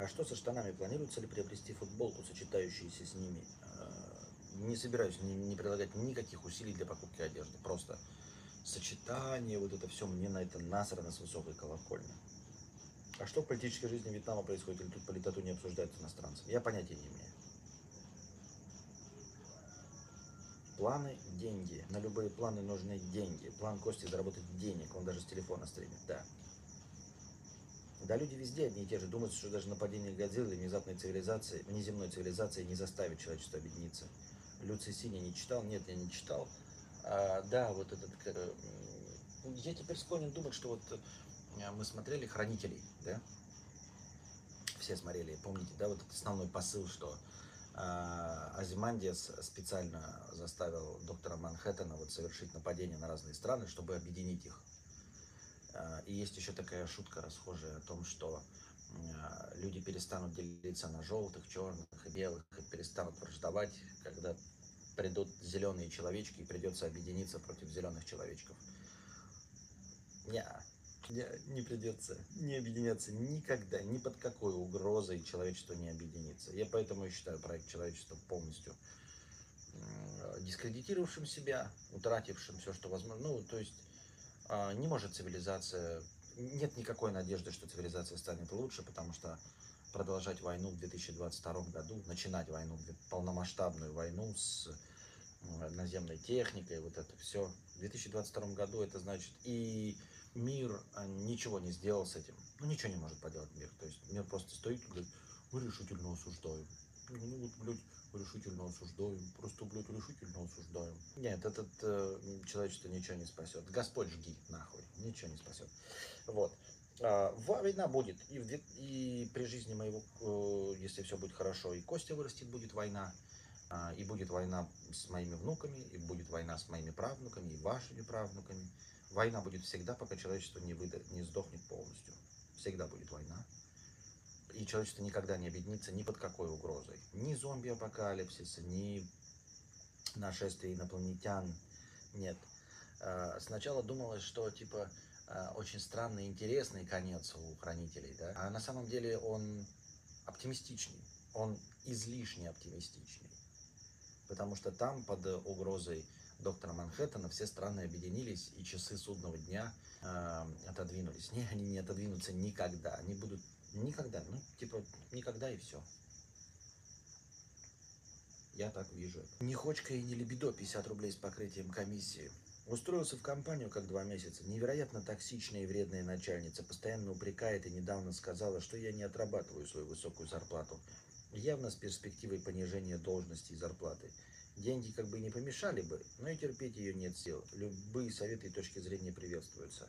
А что со штанами? Планируется ли приобрести футболку, сочетающуюся с ними? А, не собираюсь не, прилагать никаких усилий для покупки одежды. Просто сочетание, вот это все, мне на это насрано с высокой колокольни. А что в политической жизни Вьетнама происходит, или тут политоту не обсуждают иностранцев? Я понятия не имею. Планы – деньги. На любые планы нужны деньги. План Кости – заработать денег. Он даже с телефона стримит, да. Да, люди везде одни и те же. Думают, что даже нападение Годзиллы внезапной цивилизации, внеземной цивилизации не заставит человечество объединиться. Люций Синий не читал? Нет, я не читал. А, да, вот этот... Э, я теперь склонен думать, что вот э, мы смотрели «Хранителей», да? Все смотрели, помните, да, вот этот основной посыл, что а, Азимандиас специально заставил доктора Манхэттена вот совершить нападение на разные страны, чтобы объединить их. А, и есть еще такая шутка расхожая о том, что а, люди перестанут делиться на желтых, черных и белых, и перестанут враждовать, когда придут зеленые человечки и придется объединиться против зеленых человечков. Не, не, не придется не объединяться никогда, ни под какой угрозой человечество не объединится. Я поэтому и считаю проект человечества полностью дискредитировавшим себя, утратившим все, что возможно. Ну, то есть а, не может цивилизация, нет никакой надежды, что цивилизация станет лучше, потому что продолжать войну в 2022 году, начинать войну, полномасштабную войну с наземной техникой, вот это все. В 2022 году это значит и мир а, ничего не сделал с этим. Ну, ничего не может поделать мир. То есть мир просто стоит и говорит, мы решительно осуждаем. Ну, вот, блядь, решительно осуждаем. Просто, блядь, решительно осуждаем. Нет, этот э, человечество ничего не спасет. Господь жги, нахуй. Ничего не спасет. Вот. А, война будет. И, в, и при жизни моего, э, если все будет хорошо, и Костя вырастет, будет война. А, и будет война с моими внуками, и будет война с моими правнуками, и вашими правнуками. Война будет всегда, пока человечество не, выда... не сдохнет полностью. Всегда будет война. И человечество никогда не объединится ни под какой угрозой. Ни зомби-апокалипсиса, ни нашествия инопланетян. Нет. А, сначала думалось, что типа очень странный, интересный конец у хранителей, да? А на самом деле он оптимистичный. Он излишне оптимистичный. Потому что там под угрозой доктора Манхэттена все страны объединились, и часы судного дня э, отодвинулись. Не, они не отодвинутся никогда. Они будут никогда, ну, типа, никогда и все. Я так вижу это. Не хочка и не либидо, 50 рублей с покрытием комиссии. Устроился в компанию как два месяца. Невероятно токсичная и вредная начальница. Постоянно упрекает и недавно сказала, что я не отрабатываю свою высокую зарплату. Явно с перспективой понижения должности и зарплаты. Деньги как бы не помешали бы, но и терпеть ее нет сил. Любые советы и точки зрения приветствуются.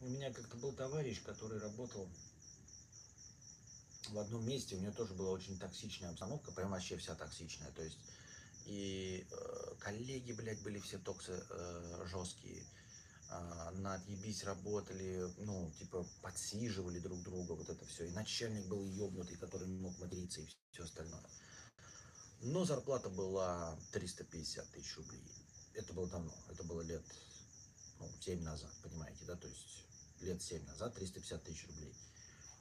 У меня как-то был товарищ, который работал в одном месте, у него тоже была очень токсичная обстановка, прям вообще вся токсичная. То есть и э, коллеги, блядь, были все токсы э, жесткие, э, на отъебись работали, ну, типа, подсиживали друг друга, вот это все. И начальник был ебнутый, который мог материться и все остальное. Но зарплата была 350 тысяч рублей. Это было давно, это было лет ну, 7 назад, понимаете, да, то есть лет 7 назад 350 тысяч рублей.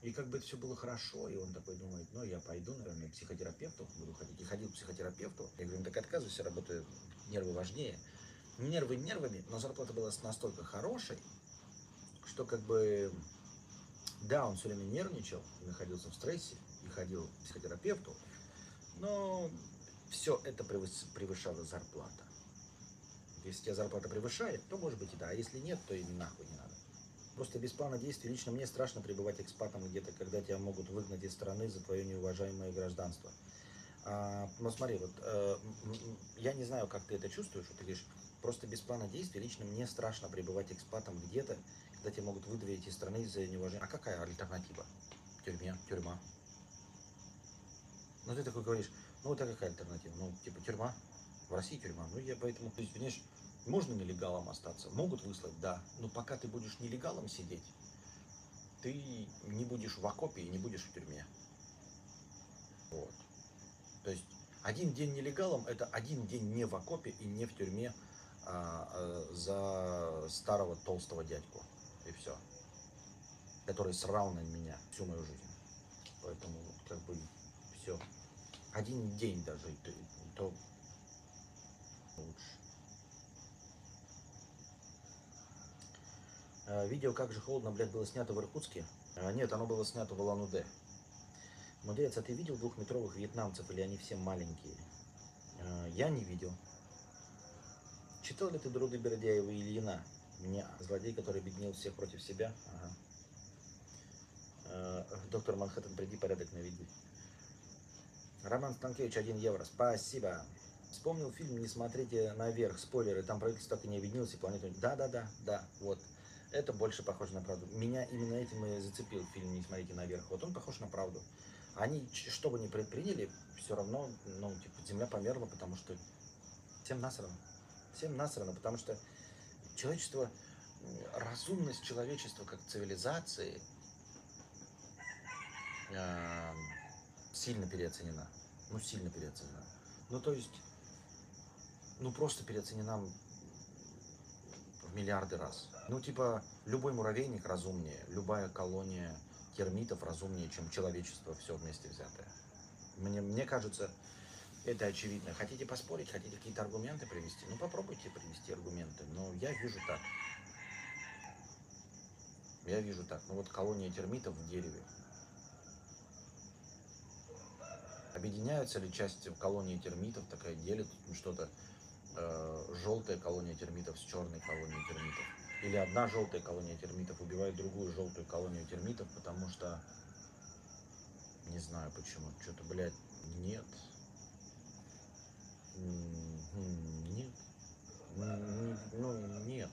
И как бы это все было хорошо, и он такой думает, ну я пойду, наверное, к психотерапевту буду ходить. И ходил к психотерапевту. Я говорю, ну так отказывайся, работаю, нервы важнее. Нервы нервами, но зарплата была настолько хорошей, что как бы, да, он все время нервничал, находился в стрессе, и ходил к психотерапевту, но все это превышало зарплата. Если тебя зарплата превышает, то может быть и да, а если нет, то и нахуй не надо. Просто без плана действий лично мне страшно пребывать экспатом где-то, когда тебя могут выгнать из страны за твое неуважаемое гражданство. А, ну смотри, вот э, я не знаю, как ты это чувствуешь, вот ты говоришь, просто без плана действий лично мне страшно пребывать экспатом где-то, когда тебя могут выдавить из страны за неуважение. А какая альтернатива? Тюрьме, тюрьма. Ну ты такой говоришь, ну вот какая альтернатива? Ну, типа тюрьма. В России тюрьма. Ну, я поэтому, то есть, понимаешь, можно нелегалом остаться? Могут выслать, да. Но пока ты будешь нелегалом сидеть, ты не будешь в окопе и не будешь в тюрьме. Вот. То есть один день нелегалом это один день не в окопе и не в тюрьме а, а, за старого толстого дядьку. И все. Который срал на меня всю мою жизнь. Поэтому как бы все один день даже, то, то лучше. Видео «Как же холодно, блядь, было снято в Иркутске?» а, Нет, оно было снято в Улан-Удэ. Мудрец, а ты видел двухметровых вьетнамцев или они все маленькие? А, я не видел. Читал ли ты Друды Бердяева и Ильина? Мне злодей, который объединил всех против себя? Ага. Доктор Манхэттен, приди порядок наведи. Роман Станкевич, 1 евро. Спасибо. Вспомнил фильм «Не смотрите наверх», спойлеры, там правительство так и не объединилось, и планету... Да, да, да, да, вот. Это больше похоже на правду. Меня именно этим и зацепил фильм «Не смотрите наверх». Вот он похож на правду. Они, что бы ни предприняли, все равно, ну, типа, земля померла, потому что всем насрано. Всем насрано, потому что человечество, разумность человечества как цивилизации эм, сильно переоценена. Ну, сильно переоценена. Ну, то есть, ну, просто переоценена миллиарды раз. Ну, типа, любой муравейник разумнее, любая колония термитов разумнее, чем человечество все вместе взятое. Мне, мне кажется, это очевидно. Хотите поспорить, хотите какие-то аргументы привести? Ну, попробуйте привести аргументы. Но я вижу так. Я вижу так. Ну, вот колония термитов в дереве. Объединяются ли части колонии термитов, такая делит что-то, э, желтая колония термитов с черной колонией термитов? Или одна желтая колония термитов убивает другую желтую колонию термитов, потому что... Не знаю почему. Что-то, блядь, нет. М, Нет. М, Ну, нет.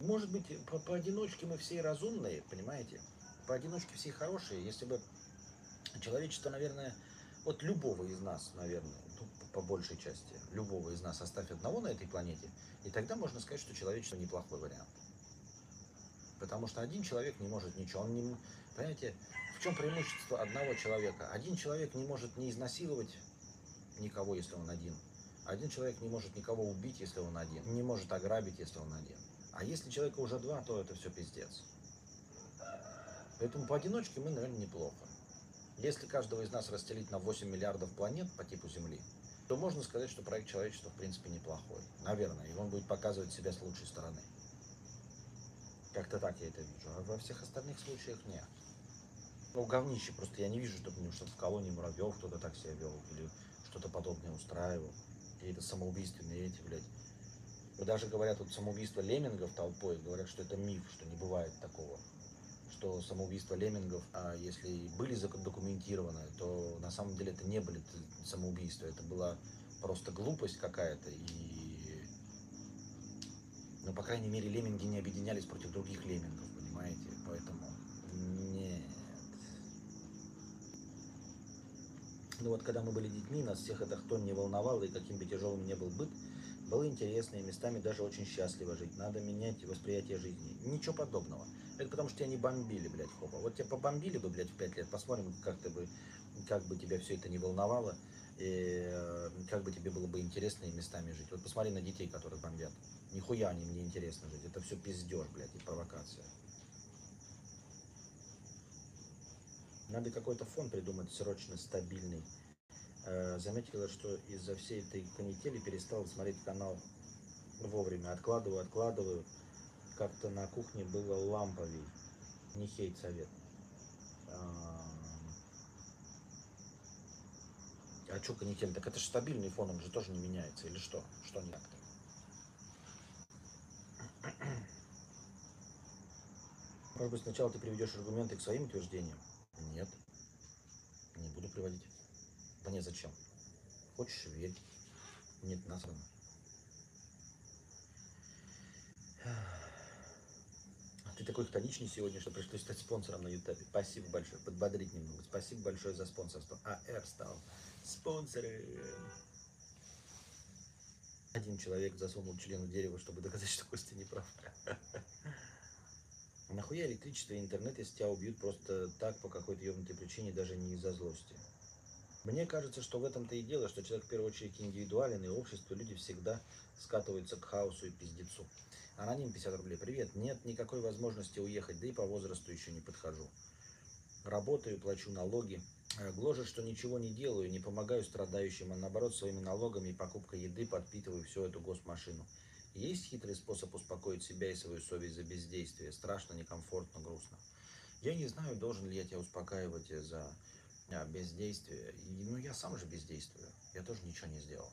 Может быть, по поодиночке мы все разумные, понимаете? Поодиночке все хорошие. Если бы человечество, наверное, вот любого из нас, наверное, по- большей части, любого из нас оставь одного на этой планете, и тогда можно сказать, что человечество неплохой вариант. Потому что один человек не может ничего. Он не, понимаете, в чем преимущество одного человека? Один человек не может не изнасиловать никого, если он один. Один человек не может никого убить, если он один. Не может ограбить, если он один. А если человека уже два, то это все пиздец. Поэтому поодиночке мы, наверное, неплохо. Если каждого из нас расстелить на 8 миллиардов планет по типу Земли, то можно сказать, что проект человечества в принципе неплохой. Наверное, и он будет показывать себя с лучшей стороны. Как-то так я это вижу. А во всех остальных случаях нет. Ну, говнище. Просто я не вижу, чтобы ну, что-то в колонии муравьев кто-то так себя вел. Или что-то подобное устраивал. Какие-то самоубийственные эти, блядь. Даже говорят, вот самоубийство леммингов толпой, говорят, что это миф, что не бывает такого. Что самоубийства леммингов, а если и были задокументированы, то на самом деле это не были самоубийства. Это была просто глупость какая-то. И, ну, по крайней мере, лемминги не объединялись против других леммингов, понимаете? Поэтому нет. Ну вот, когда мы были детьми, нас всех это кто не волновало, и каким бы тяжелым ни был быт, было интересно и местами даже очень счастливо жить. Надо менять восприятие жизни. Ничего подобного. Это потому что тебя не бомбили, блядь, хопа. Вот тебя побомбили бы, блядь, в пять лет, посмотрим, как ты бы, как бы тебя все это не волновало, и э, как бы тебе было бы интересно и местами жить. Вот посмотри на детей, которых бомбят. Нихуя они мне интересно жить. Это все пиздеж, блядь, и провокация. Надо какой-то фон придумать срочно стабильный. Э, Заметила, что из-за всей этой канители перестал смотреть канал вовремя. Откладываю, откладываю. Как-то на кухне было ламповей. Не хейт совет. А а что канитель? Так это же стабильный фон, он же тоже не меняется. Или что? Что не так-то? Может быть, сначала ты приведешь аргументы к своим утверждениям? Нет. Не буду приводить. Да зачем. Хочешь верь. Нет, насрано. Ты такой хтоничный сегодня, что пришлось стать спонсором на Ютубе. Спасибо большое. Подбодрить немного. Спасибо большое за спонсорство. АР стал спонсором. Один человек засунул член в дерево, чтобы доказать, что Костя не прав. Нахуя электричество и интернет, если тебя убьют просто так, по какой-то ебнутой причине, даже не из-за злости? Мне кажется, что в этом-то и дело, что человек в первую очередь индивидуален, и общество, люди всегда скатываются к хаосу и пиздецу. Аноним 50 рублей. Привет, нет никакой возможности уехать, да и по возрасту еще не подхожу. Работаю, плачу налоги. Э, Гложет, что ничего не делаю, не помогаю страдающим, а наоборот своими налогами и покупкой еды подпитываю всю эту госмашину. Есть хитрый способ успокоить себя и свою совесть за бездействие. Страшно, некомфортно, грустно. Я не знаю, должен ли я тебя успокаивать за а, бездействие. И, ну, я сам же бездействую. Я тоже ничего не сделал.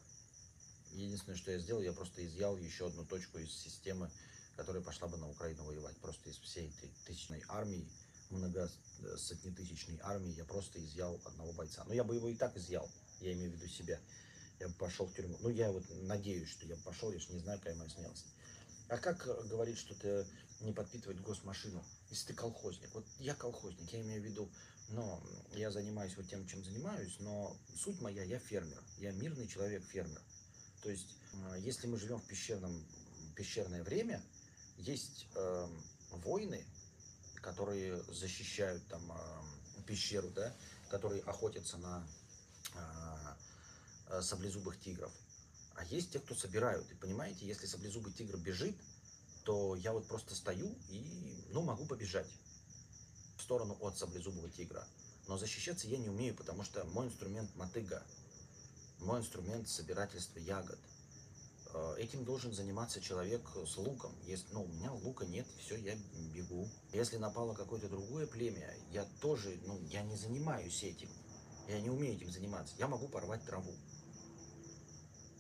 Единственное, что я сделал, я просто изъял еще одну точку из системы, которая пошла бы на Украину воевать. Просто из всей этой тысячной армии, много сотнетысячной армии, я просто изъял одного бойца. Но я бы его и так изъял, я имею в виду себя. Я бы пошел в тюрьму. Ну, я вот надеюсь, что я бы пошел, я же не знаю, какая моя смелость. А как э, говорить, что ты не подпитывать госмашину, если ты колхозник? Вот я колхозник, я имею в виду, но я занимаюсь вот тем, чем занимаюсь, но суть моя, я фермер, я мирный человек-фермер. То есть, если мы живем в пещерном, пещерное время, есть э, войны, которые защищают там э, пещеру, да, которые охотятся на э, саблезубых тигров. А есть те, кто собирают. И понимаете, если саблезубый тигр бежит, то я вот просто стою и, ну, могу побежать сторону от саблезубого тигра. Но защищаться я не умею, потому что мой инструмент мотыга, мой инструмент собирательства ягод. Э, этим должен заниматься человек с луком. Если, ну, у меня лука нет, все, я бегу. Если напало какое-то другое племя, я тоже, ну, я не занимаюсь этим. Я не умею этим заниматься. Я могу порвать траву.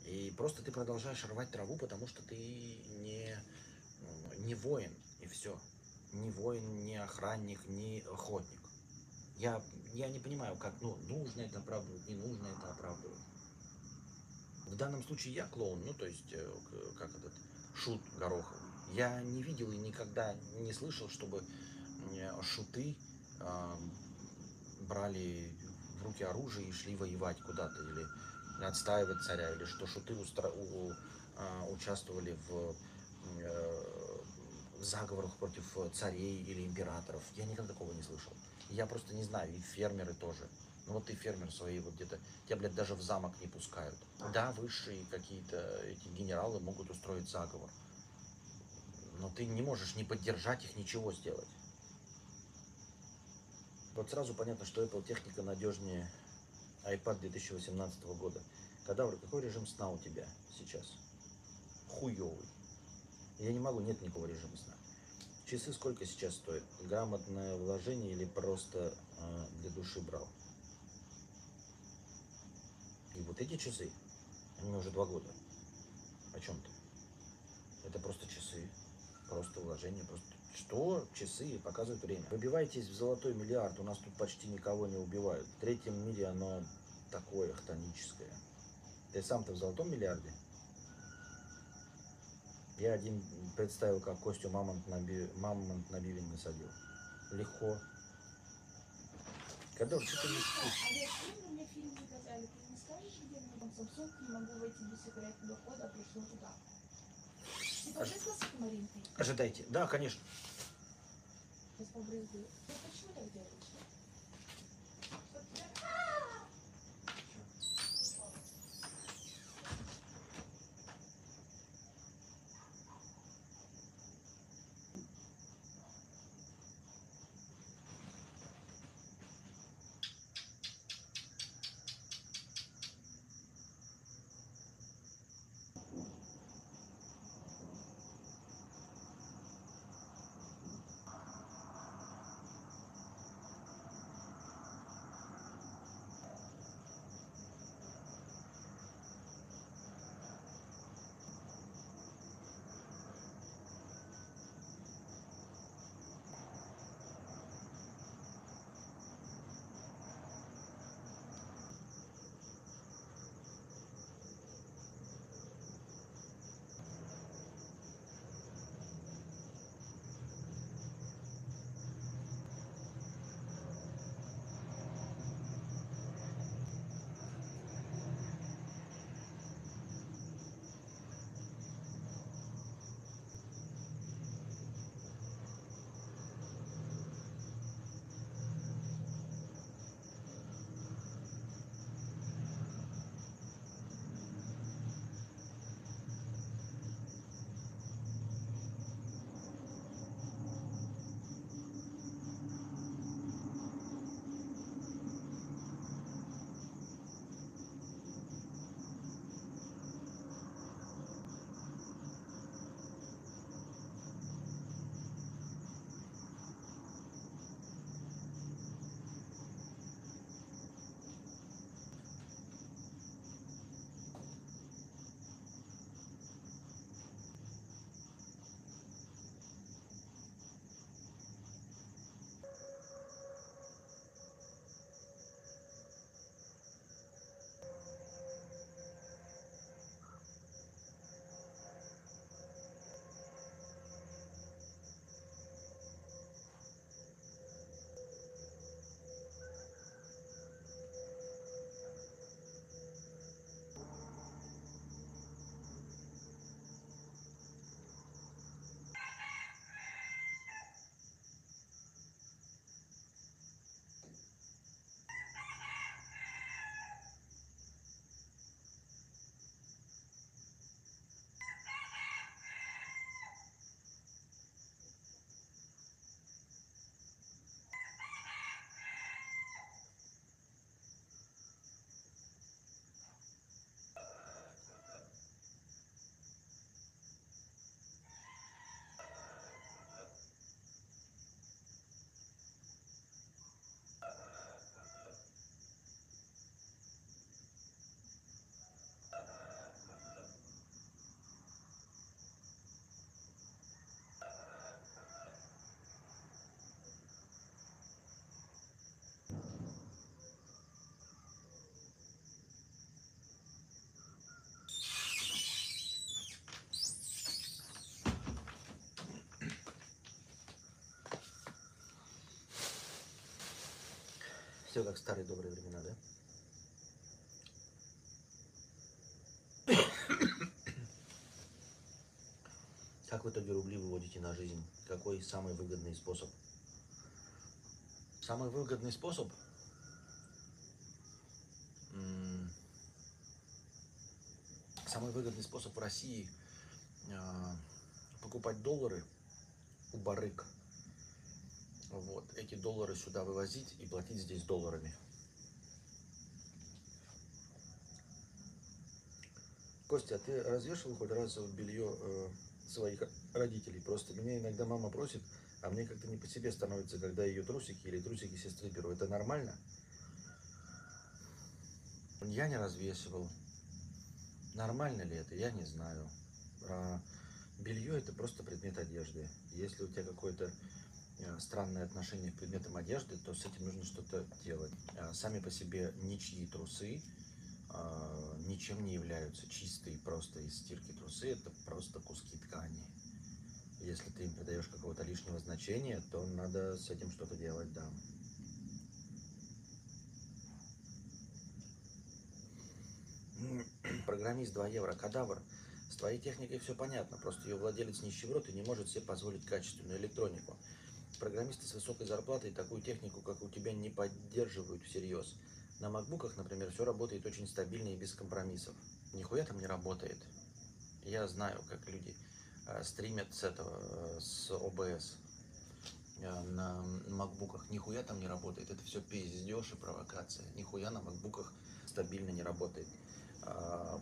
И просто ты продолжаешь рвать траву, потому что ты не, не воин, и все. Не воин, не охранник, не охотник. Я, я не понимаю, как ну, нужно это оправдывать, не нужно это оправдывать. В данном случае я клоун, ну то есть, э, как этот, шут Горохов. Я не видел и никогда не слышал, чтобы шуты э, брали в руки оружие и шли воевать куда-то или отстаивать царя, или что шуты устра... у... а, участвовали в... Э, заговорах против царей или императоров. Я никогда такого не слышал. Я просто не знаю, и фермеры тоже. Ну вот ты фермер свои вот где-то, тебя, блядь, даже в замок не пускают. Да, высшие какие-то эти генералы могут устроить заговор. Но ты не можешь не поддержать их, ничего сделать. Вот сразу понятно, что Apple техника надежнее iPad 2018 года. Кадавр, какой режим сна у тебя сейчас? Хуёвый. Я не могу, нет никакого режима сна. Часы сколько сейчас стоят? Грамотное вложение или просто э, для души брал? И вот эти часы, они уже два года. О чем ты? Это просто часы, просто вложение, просто что часы показывают время. Выбивайтесь в золотой миллиард, у нас тут почти никого не убивают. В третьем мире оно такое хтоническое. Ты сам-то в золотом миллиарде? Я один представил, как Костю мамонт на, би... мамонт на бивень насадил. Легко. Когда что ты не спишь? А мне фильм заказали, ты не скажешь, где мне там Все как в старые добрые времена, да? Как в итоге рубли выводите на жизнь? Какой самый выгодный способ? Самый выгодный способ? Самый выгодный способ в России а, покупать доллары у барыг. Вот. Эти доллары сюда вывозить и платить здесь долларами. Костя, а ты развешивал хоть раз белье э, своих родителей? Просто меня иногда мама просит, а мне как-то не по себе становится, когда ее трусики или трусики сестры беру. Это нормально? Я не развешивал. Нормально ли это, я не знаю. А, белье это просто предмет одежды. Если у тебя какое-то э, странное отношение к предметам одежды, то с этим нужно что-то делать. А Сами по себе ничьи трусы а, ничем не являются чистые просто из стирки трусы, это просто куски ткани. Если ты им придаешь какого-то лишнего значения, то надо с этим что-то делать, да. Программист 2 евро, кадавр. С твоей техникой все понятно, просто ее владелец нищеброд и не может себе позволить качественную электронику. Программисты с высокой зарплатой такую технику, как у тебя, не поддерживают всерьез. На макбуках, например, все работает очень стабильно и без компромиссов. Нихуя там не работает. Я знаю, как люди э, стримят с этого, э, с ОБС э, на макбуках. Нихуя там не работает. Это все пиздеж и провокация. Нихуя на макбуках стабильно не работает. А,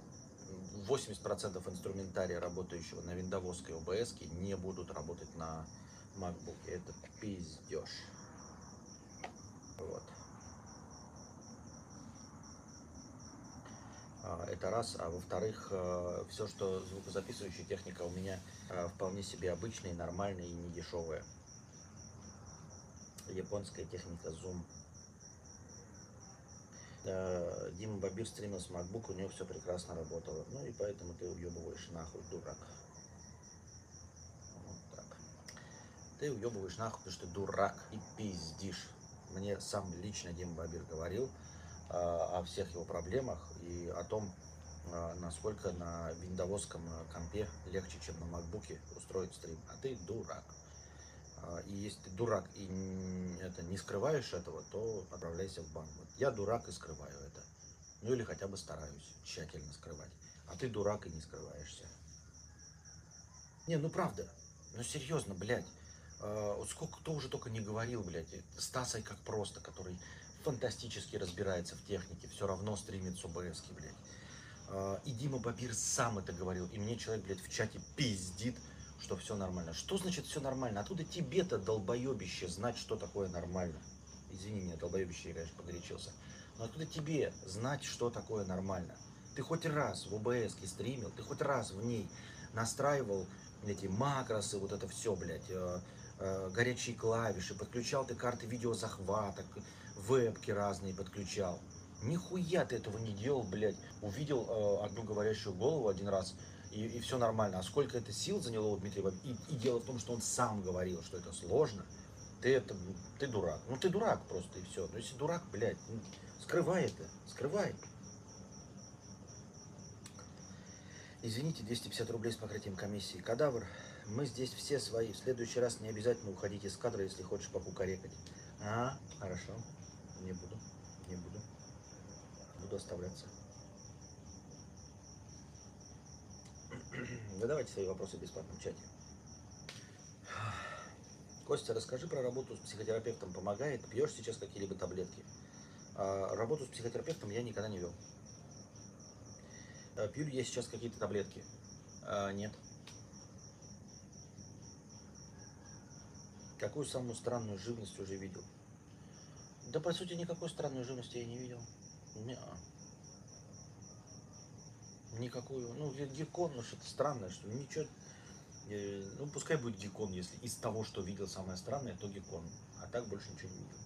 80% инструментария, работающего на виндовской ОБС, не будут работать на MacBook. Это пиздеж. Вот. А, Это раз. А во-вторых, все, что звукозаписывающая техника у меня а, вполне себе обычная, нормальная и не дешевая. Японская техника Zoom. Э, Дима Бабир стримил с MacBook, у него все прекрасно работало. Ну и поэтому ты уебываешь нахуй, дурак. Вот так. Ты уебываешь нахуй, потому что ты дурак и пиздишь. Мне сам лично Дима Бабир говорил э, о всех его проблемах и о том, э, насколько на виндовском э, компе легче, чем на макбуке устроить стрим. А ты дурак. А, И если ты дурак и это, не скрываешь этого, то отправляйся в бан. Вот я дурак и скрываю это. Ну или хотя бы стараюсь тщательно скрывать. А ты дурак и не скрываешься. Не, ну правда. Ну серьезно, блядь. Вот сколько кто уже только не говорил, блядь. Стасой как просто, который фантастически разбирается в технике, все равно стримит с ОБС, блядь. А, И Дима Бабир сам это говорил. И мне человек, блядь, в чате пиздит, что все нормально. Что значит все нормально? Откуда тебе-то, долбоебище, знать, что такое нормально? Извини меня, долбоебище, я, конечно, погорячился. Но откуда тебе знать, что такое нормально? Ты хоть раз в ОБС стримил, ты хоть раз в ней настраивал эти макросы, вот это все, блядь, э, э, горячие клавиши, подключал ты карты видеозахвата, вебки разные подключал. Нихуя ты этого не делал, блядь. Увидел э, одну говорящую голову один раз, и, все нормально. А сколько это сил заняло у Дмитрия и, и дело в том, что он сам говорил, что это сложно. Ты это, ты дурак. Ну ты дурак просто и все. Ну если дурак, блядь, ну, скрывай это, скрывай. Извините, 250 рублей с покрытием комиссии. Кадавр, мы здесь все свои. В следующий раз не обязательно уходить из кадра, если хочешь покукарекать. А, хорошо. Не буду, не буду. Буду оставляться. Задавайте свои вопросы в бесплатном чате. Костя, расскажи про работу с психотерапевтом. Помогает? Пьешь сейчас какие-либо таблетки? А, работу с психотерапевтом я никогда не вел. А, Пью ли я сейчас какие-то таблетки? А, нет. Какую самую странную живность уже видел? Да, по сути, никакой странной живности я не видел. Неа. Никакую. Ну, ге- геккон, ну что-то странное, что ли. Ничего. э, Ну, пускай будет геккон, если из того, что видел самое странное, то геккон. А так больше ничего не видел.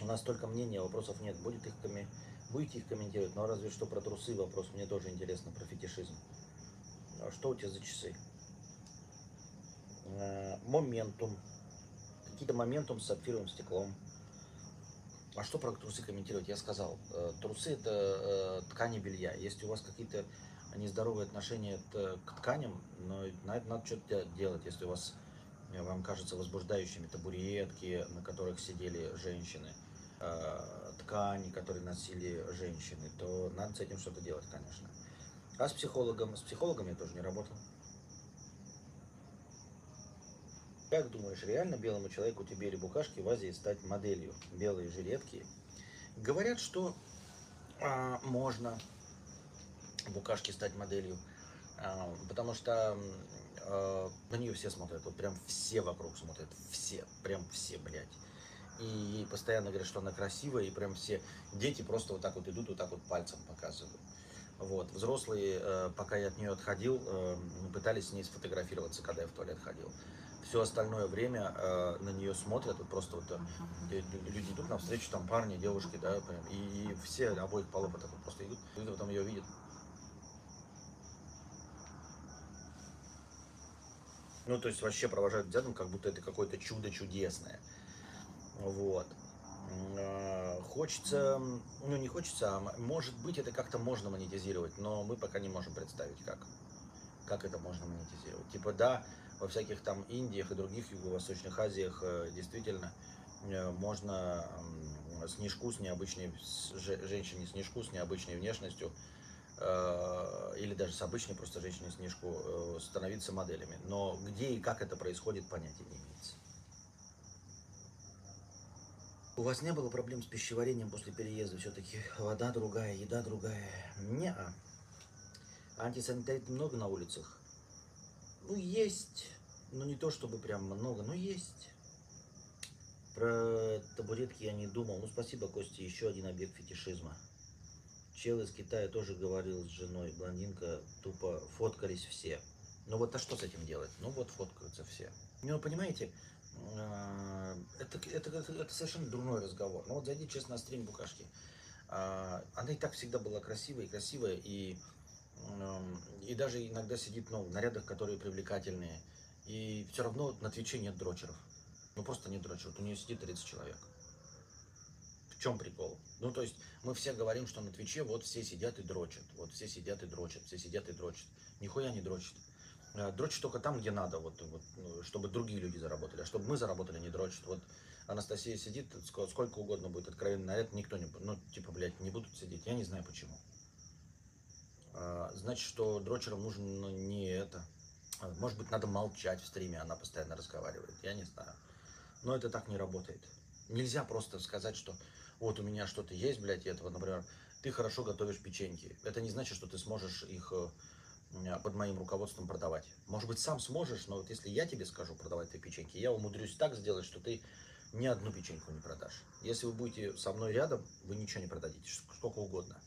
У нас только мнения, вопросов нет. Будет их коме- Будете их комментировать, но разве что про трусы вопрос. Мне тоже интересно, про фетишизм. А что у тебя за часы? Э, Моментум. Какие-то моментум с сапфировым стеклом. А что про трусы комментировать? Я сказал, э, трусы это э, ткани белья. Если у вас какие-то нездоровые отношения к тканям, но на это надо что-то делать. Если у вас, вам кажется возбуждающими табуретки, на которых сидели женщины, ткани, которые носили женщины, то надо с этим что-то делать, конечно. А с психологом, с психологом я тоже не работал. Как думаешь, реально белому человеку тебе или букашке в Азии стать моделью? Белые же редкие. Говорят, что а, можно букашке стать моделью, а, потому что а, на нее все смотрят, вот прям все вокруг смотрят, все, прям все, блядь. И ей постоянно говорят, что она красивая, и прям все дети просто вот так вот идут, вот так вот пальцем показывают. Вот. Взрослые, э, пока я от нее отходил, э, пытались с ней сфотографироваться, когда я в туалет ходил. Все остальное время э, на нее смотрят, вот просто вот э, лю- люди идут навстречу, там парни, девушки, да, прям, и, и все обоих полов вот так вот просто идут, и потом ее видят. Ну, то есть вообще провожают взглядом, как будто это какое-то чудо чудесное. Вот. Э, Хочется, ну не хочется, а может быть это как-то можно монетизировать, но мы пока не можем представить, как. Как это можно монетизировать. Типа да, во всяких там Индиях и других юго-восточных Азиях э, действительно э, можно снежку с необычной, женщине снежку с необычной внешностью, э, или даже с обычной просто женщиной снежку становиться моделями. Но где и как это происходит, понятия не имеется. У вас не было проблем с пищеварением после переезда? Все-таки вода другая, еда другая. Не -а. Антисанитарий много на улицах? Ну, есть. Ну, не то чтобы прям много, но есть. Про табуретки я не думал. Ну, спасибо, Костя, еще один объект фетишизма. Чел из Китая тоже говорил с женой, блондинка, тупо фоткались все. Ну вот, а что с этим делать? Ну вот, фоткаются все. Ну, понимаете, э, это, это, это, совершенно дурной разговор. Ну вот зайди честно на стрим Букашки. А, Она и так всегда была красивая и красивая, и, и даже иногда сидит ну, в нарядах, которые привлекательные. И все равно на Твиче нет дрочеров. Ну просто нет дрочеров. У нее сидит 30 человек. В чем прикол? Ну, то есть мы все говорим, что на Твиче вот все сидят и дрочат. Вот все сидят и дрочат, все сидят и дрочат. Нихуя не дрочат. Э, Дрочат только там, где надо, вот, вот, ну, чтобы другие люди заработали. А чтобы мы заработали, не дрочат. Вот Анастасия сидит, ск- сколько угодно будет откровенный наряд, никто не... Ну, типа, блядь, не будут сидеть. Я не знаю почему. А, Значит, что дрочерам нужен ну, не это. А, Может быть, надо молчать в стриме, она постоянно разговаривает. Я не знаю. Но это так не работает. Нельзя просто сказать, что вот у меня что-то есть, блядь, и этого, например, ты хорошо готовишь печеньки. Это не значит, что ты сможешь их э, м, под моим руководством продавать. Может быть, сам сможешь, но вот если я тебе скажу продавать твои печеньки, я умудрюсь так сделать, что ты ни одну печеньку не продашь. Если вы будете со мной рядом, вы ничего не продадите, сколько угодно.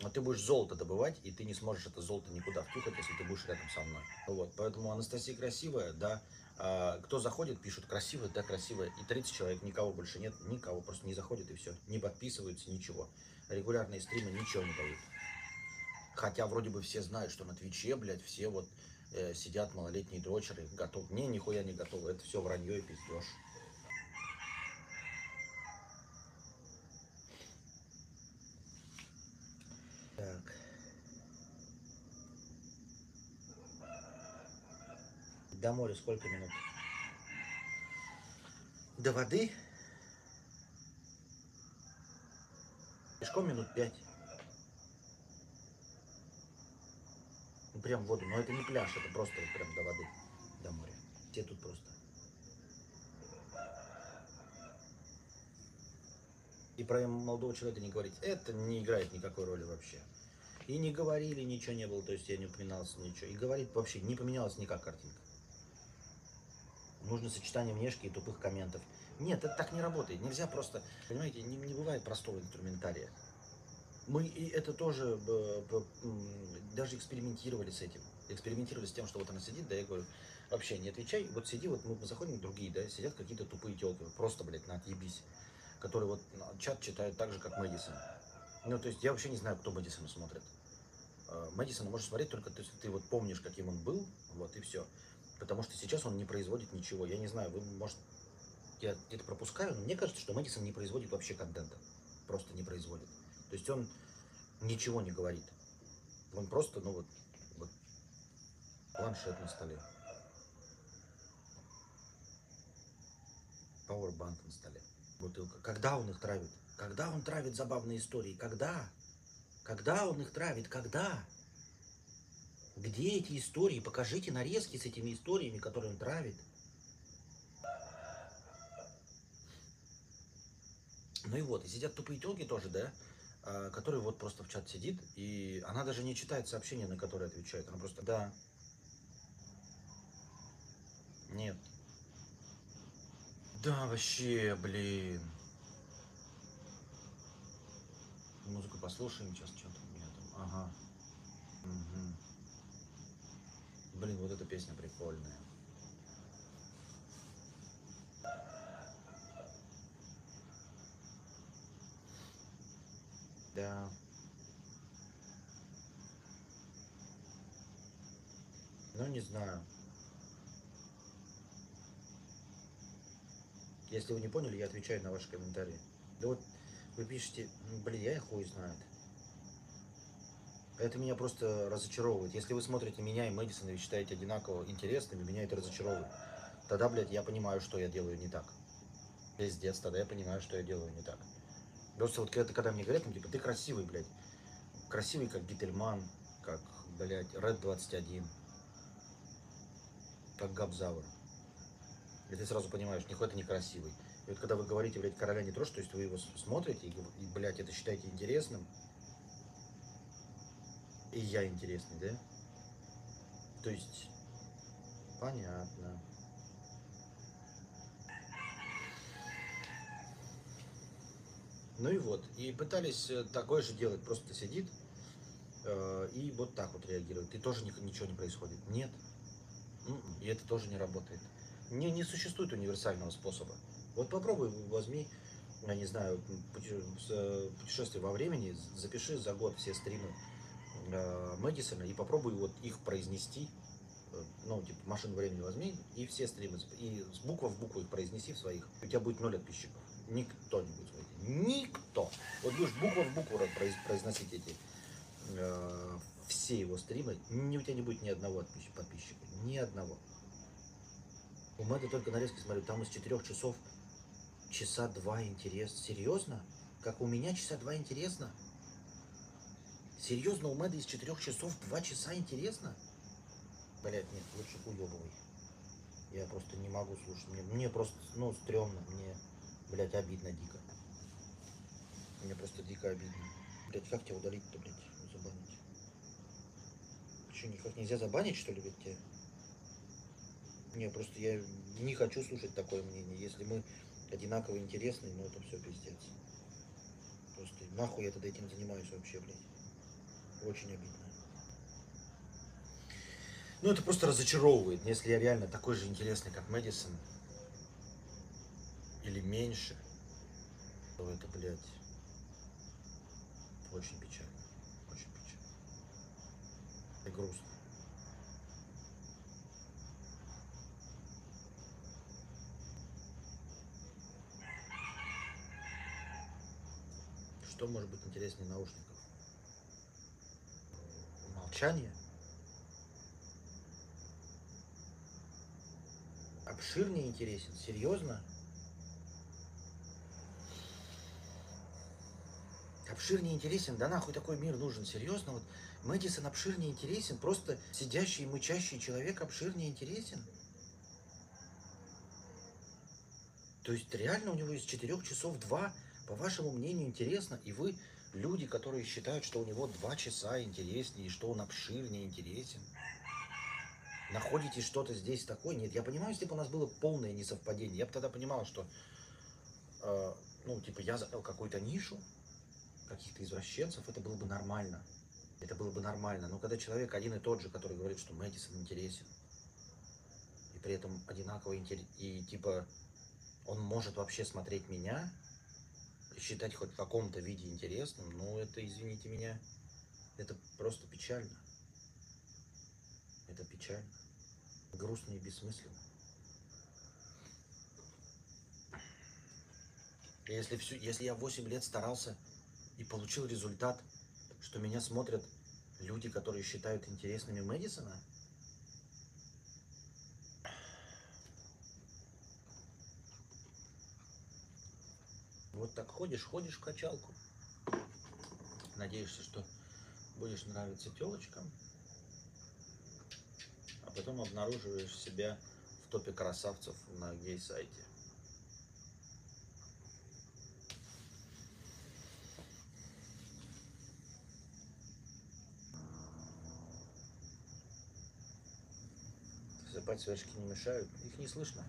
Но ты будешь золото добывать, и ты не сможешь это золото никуда втюхать, если ты будешь рядом со мной. Вот, поэтому Анастасия красивая, да. А, кто заходит, пишут красивая, да, красивая. И 30 человек, никого больше нет, никого, просто не заходит и все. Не подписываются, ничего. Регулярные стримы ничего не дают. Хотя вроде бы все знают, что на Твиче, блядь, все вот э, сидят малолетние дрочеры, готовы. Не, нихуя не готовы, это все вранье и пиздеж. Так. До моря сколько минут? До воды? Пешком минут пять. Ну, прям в воду. Но это не пляж, это просто вот прям до воды, до моря. Те тут просто. И про молодого человека не говорить. Это не играет никакой роли вообще. И не говорили, ничего не было, то есть я не упоминался, ничего. И говорить вообще не поменялась никак картинка. Нужно сочетание внешки и тупых комментов. Нет, это так не работает. Нельзя просто, понимаете, не, не бывает простого инструментария. Мы и это тоже э, даже экспериментировали с этим. Экспериментировали с тем, что вот она сидит, да, я говорю, вообще не отвечай, вот сиди, вот мы заходим другие, да, сидят какие-то тупые телки, просто, блядь, на отъебись, которые вот чат читают так же, как Мэдисон. Ну, то есть я вообще не знаю, кто Мэдисона смотрит. Э, Мэдисона можешь смотреть только, то есть ты вот помнишь, каким он был, вот и все. Потому что сейчас он не производит ничего. Я не знаю, вы, может, я где-то пропускаю, но мне кажется, что Мэдисон не производит вообще контента. Просто не производит. То есть он ничего не говорит. Он просто, ну вот, вот планшет на столе. Пауэрбанк на столе. Бутылка. Когда он их травит? Когда он травит забавные истории? Когда? Когда он их травит? Когда? Где эти истории? Покажите нарезки с этими историями, которые он травит. Ну и вот, и сидят тупые телки тоже, да, а, который вот просто в чат сидит, и она даже не читает сообщения, на которые отвечает. Она просто, да, нет. Да, вообще, блин. Музыку послушаем сейчас, что-то у меня там. Ага. Мгм. Блин, вот эта песня прикольная. Да. Ну, не знаю. Если вы не поняли, я отвечаю на ваши комментарии. Да вот вы пишете, «Ну, блин, я и хуй знает. Это меня просто разочаровывает. Если вы смотрите меня и Мэдисона и считаете одинаково интересными, меня это разочаровывает. Тогда, блядь, я понимаю, что я делаю не так. Пиздец, тогда я понимаю, что я делаю не так. Просто вот когда, когда мне говорят, ну, типа, ты красивый, блядь. Красивый, как Гительман, как, блядь, Red 21, как Габзавр. И ты сразу понимаешь, нихуя ты некрасивый. И вот когда вы говорите, блядь, короля не трожь, то есть вы его смотрите и, блядь, это считаете интересным, и я интересный, да? То есть, понятно. Ну и вот, и пытались э, такое же делать, просто сидит э, и вот так вот реагирует. И тоже ни- ничего не происходит. Нет. М-м, И это тоже не работает. Не, не существует универсального способа. Вот попробуй, возьми, я не знаю, э, путешествие во времени, запиши за год все стримы Мэдисона и попробуй вот их произнести, э, ну, типа, машину времени возьми, и все стримы, и с буква в букву их произнеси в своих. У тебя будет ноль подписчиков. Никто не будет смотреть. Никто. Вот будешь буква в букву произ- произносить эти э, все его стримы, ни, у тебя не будет ни одного подписчика. Ни одного. У Мэда только нарезки смотрю, там из четырех часов часа два интерес. Серьезно? Как у меня часа два интересно? Серьезно, у Мэда из четырех часов два часа интересно? Блять, нет, лучше уебывай. Я просто не могу слушать. Мне, мне просто, ну, стрёмно. Мне, блядь, обидно дико. Мне просто дико обидно. Блядь, как тебя удалить-то, блядь, забанить? Что, никак нельзя забанить, что ли, блядь, тебя? Не, просто я не хочу слушать такое мнение. Если мы одинаково интересны, ну это все пиздец. Просто нахуй я тогда этим занимаюсь вообще, блядь. Очень обидно. Ну это просто разочаровывает. Если я реально такой же интересный, как Мэдисон, или меньше, то это, блядь, очень печально. Очень печально. И грустно. Что может быть интереснее наушников? Молчание? Обширнее интересен? Серьезно? Обширнее интересен? Да нахуй такой мир нужен? Серьезно? Вот Мэдисон обширнее интересен? Просто сидящий и мычащий человек обширнее интересен? То есть реально у него из четырех часов два, по вашему мнению, интересно, и вы люди, которые считают, что у него два часа интереснее, что он обширнее интересен. Находите что-то здесь такое? Нет, я понимаю, если бы у нас было полное несовпадение, я бы тогда понимал, что, э, ну, типа, я занял какую-то нишу, каких-то извращенцев, это было бы нормально. Это было бы нормально. Но когда человек один и тот же, который говорит, что Мэдисон интересен, и при этом одинаково интересен, и типа он может вообще смотреть меня считать хоть в каком-то виде интересным, ну это, извините меня, это просто печально. Это печально. Грустно и бессмысленно. Если, всю, если я 8 лет старался и получил результат, что меня смотрят люди, которые считают интересными Мэдисона, вот так ходишь, ходишь в качалку. Надеешься, что будешь нравиться телочкам, а потом обнаруживаешь себя в топе красавцев на гей-сайте. Засыпать свечки не мешают, их не слышно.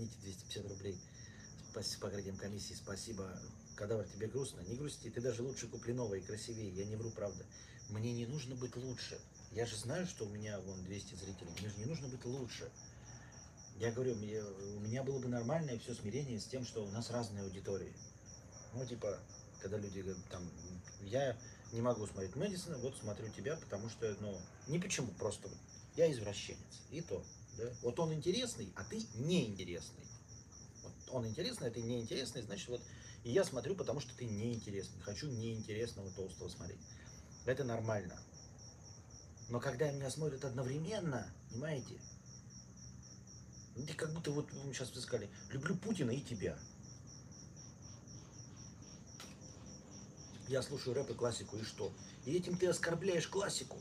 Извините, 250 рублей. Спасибо покрытием комиссии, спасибо. Кадавр, тебе грустно? Не грусти, ты даже лучше купленного и красивее. Я не вру, правда. Мне не нужно быть лучше. Я же знаю, что у меня вон 200 зрителей. Мне же не нужно быть лучше. Я говорю, мне- у меня было бы нормальное все смирение с тем, что у нас разные аудитории. Ну, типа, когда люди говорят, там, я не могу смотреть Мэдисона, вот смотрю тебя, потому что, ну, не почему, просто я извращенец. И то, да. Вот он интересный, а ты неинтересный. Вот он интересный, а ты неинтересный, значит, вот и я смотрю, потому что ты неинтересный. Хочу неинтересного толстого смотреть. Это нормально. Но когда меня смотрят одновременно, понимаете, ну, ты как будто вот вы сейчас сказали, люблю Путина и тебя. Я слушаю рэп и классику, и что? И этим ты оскорбляешь классику.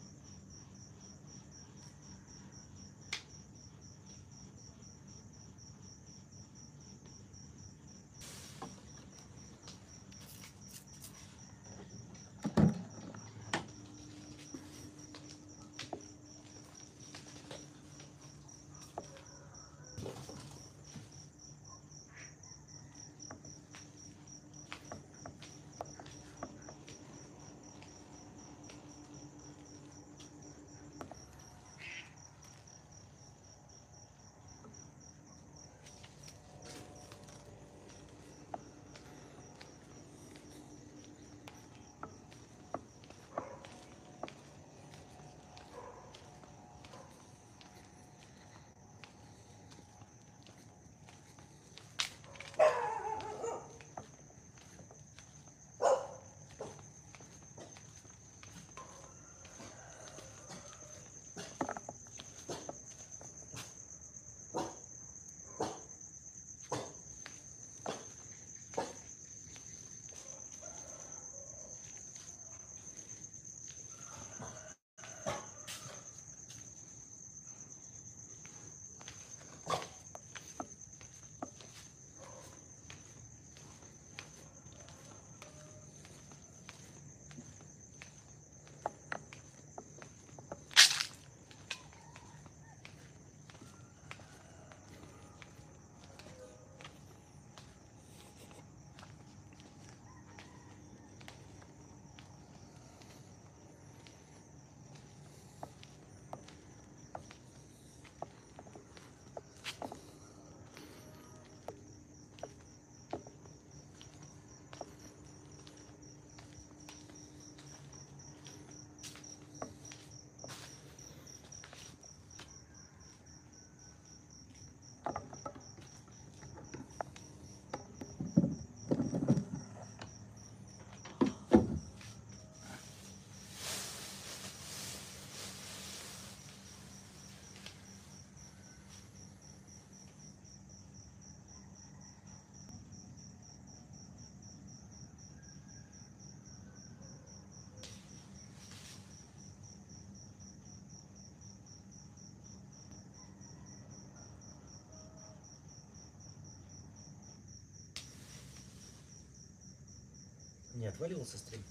Не отвалился стрим.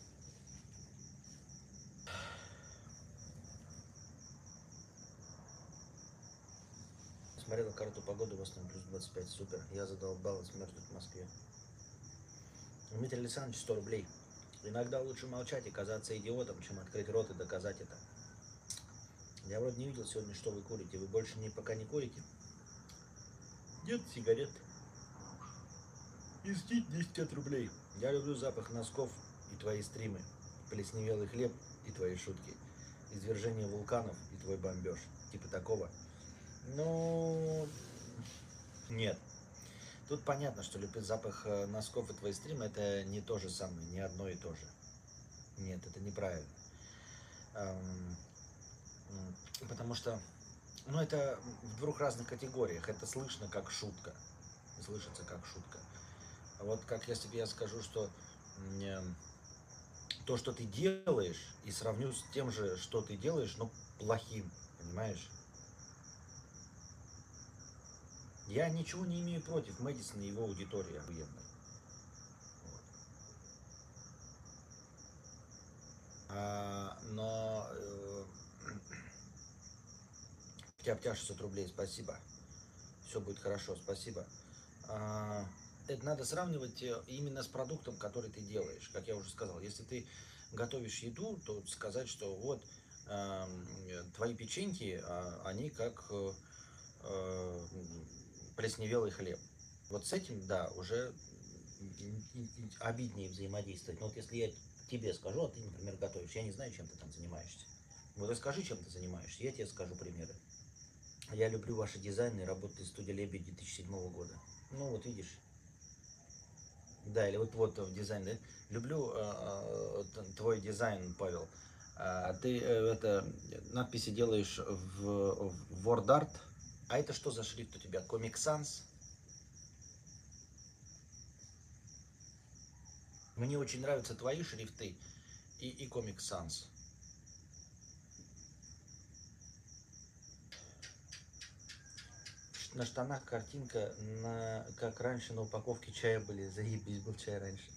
Смотрела карту погоды, в основном плюс 25, супер. Я задолбалась мерзнуть в Москве. Дмитрий Александрович, 100 рублей. Иногда лучше молчать и казаться идиотом, чем открыть рот и доказать это. Я вроде не видел сегодня, что вы курите. Вы больше не, пока не курите? Нет сигарет. Истить 10 рублей. Я люблю запах носков и твои стримы. Плесневелый хлеб и твои шутки. Извержение вулканов и твой бомбеж. Типа такого. Ну, нет. Тут понятно, что любить запах э, носков и твои стримы это не то же самое, не одно и то же. Нет, это неправильно. Эм, Потому что, ну, это в двух разных категориях. Это слышно как шутка. Слышится как шутка. А Вот как если бы я скажу, что эм, то, что ты делаешь, и сравню с тем же, что ты делаешь, но плохим, понимаешь? Я ничего не имею против Мэдисона и его аудитории охуенной. А, но э, тяп-тя 600 рублей, спасибо. Все будет хорошо, спасибо. А, это надо сравнивать э, именно с продуктом, который ты делаешь. Как я уже сказал, если ты готовишь еду, то сказать, что вот э, твои печеньки, а, они как э, э, плесневелый хлеб. Вот с этим, да, уже обиднее взаимодействовать. Но вот если я тебе скажу, а ты, например, готовишь, я не знаю, чем ты там занимаешься. Вот расскажи, чем ты занимаешься, я тебе скажу примеры. Я люблю ваши дизайны работаю в студии Лебедь 2007 года. Ну, вот видишь. Да, или вот вот в дизайн, да? Люблю э, э, твой дизайн, Павел. А ты э, это надписи делаешь в, в WordArt. А это что за шрифт у тебя? Comic Sans? Мне очень нравятся твои шрифты и, и Comic Sans. На штанах картинка, на, как раньше на упаковке чая были. Заебись был чай раньше.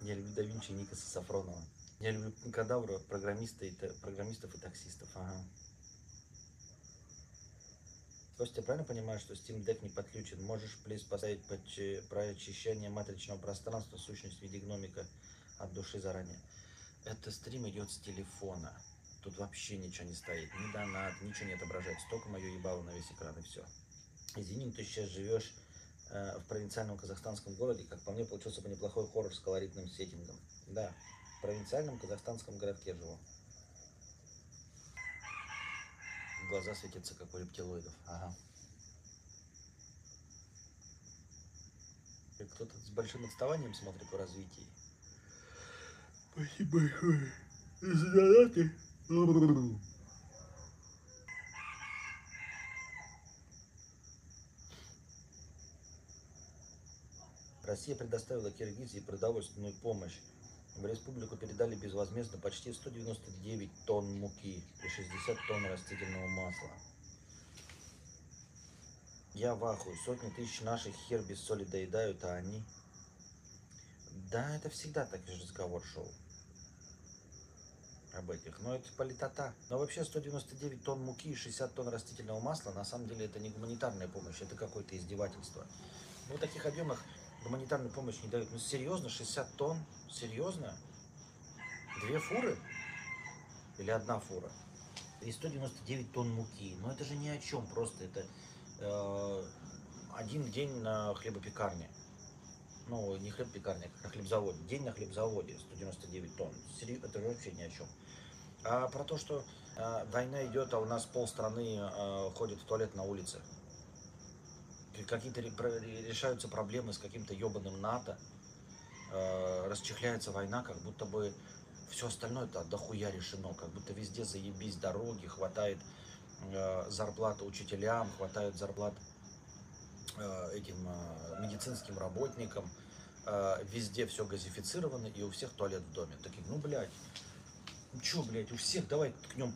Я люблю да Винчи Никаса Сафронова. Я люблю кадавра, программиста и, программистов и таксистов. Ага. Костя, я правильно понимаю, что Steam Deck не подключен? Можешь, плиз, поставить про очищение матричного пространства, сущность в виде гномика от души заранее. Это стрим идет с телефона. Тут вообще ничего не стоит. Ни донат, ничего не отображается. Только мое ебало на весь экран и все. Извини, ты сейчас живешь э, в провинциальном казахстанском городе. Как по мне, получился бы неплохой хоррор с колоритным сеттингом. Да, в провинциальном казахстанском городке живу. Глаза светятся, как у рептилоидов. Ага. Кто-то с большим отставанием смотрит в развитии. Спасибо большое за донаты. Россия предоставила Киргизии продовольственную помощь. В республику передали безвозмездно почти 199 тонн муки и 60 тонн растительного масла. Я в ахуе. Сотни тысяч наших хер без соли доедают, а они... Да, это всегда так же разговор шел. Об этих. Но это политота. Но вообще 199 тонн муки и 60 тонн растительного масла, на самом деле это не гуманитарная помощь, это какое-то издевательство. В таких объемах гуманитарную помощь не дают. Ну серьезно, 60 тонн? Серьезно? Две фуры? Или одна фура? И 199 тонн муки. Но это же ни о чем, просто это э, один день на хлебопекарне. Ну, не хлебопекарне, а хлебзаводе. День на хлебзаводе 199 тонн. Это же вообще ни о чем. А про то, что э, война идет, а у нас полстраны э, ходит в туалет на улице. Какие-то решаются проблемы с каким-то ебаным НАТО. Э, расчехляется война, как будто бы все остальное это дохуя решено. Как будто везде заебись дороги, хватает э, зарплаты учителям, хватает зарплат э, этим э, медицинским работникам. Э, везде все газифицировано, и у всех туалет в доме. Такие, ну, блядь, ну чё, блядь, у всех, давай ткнем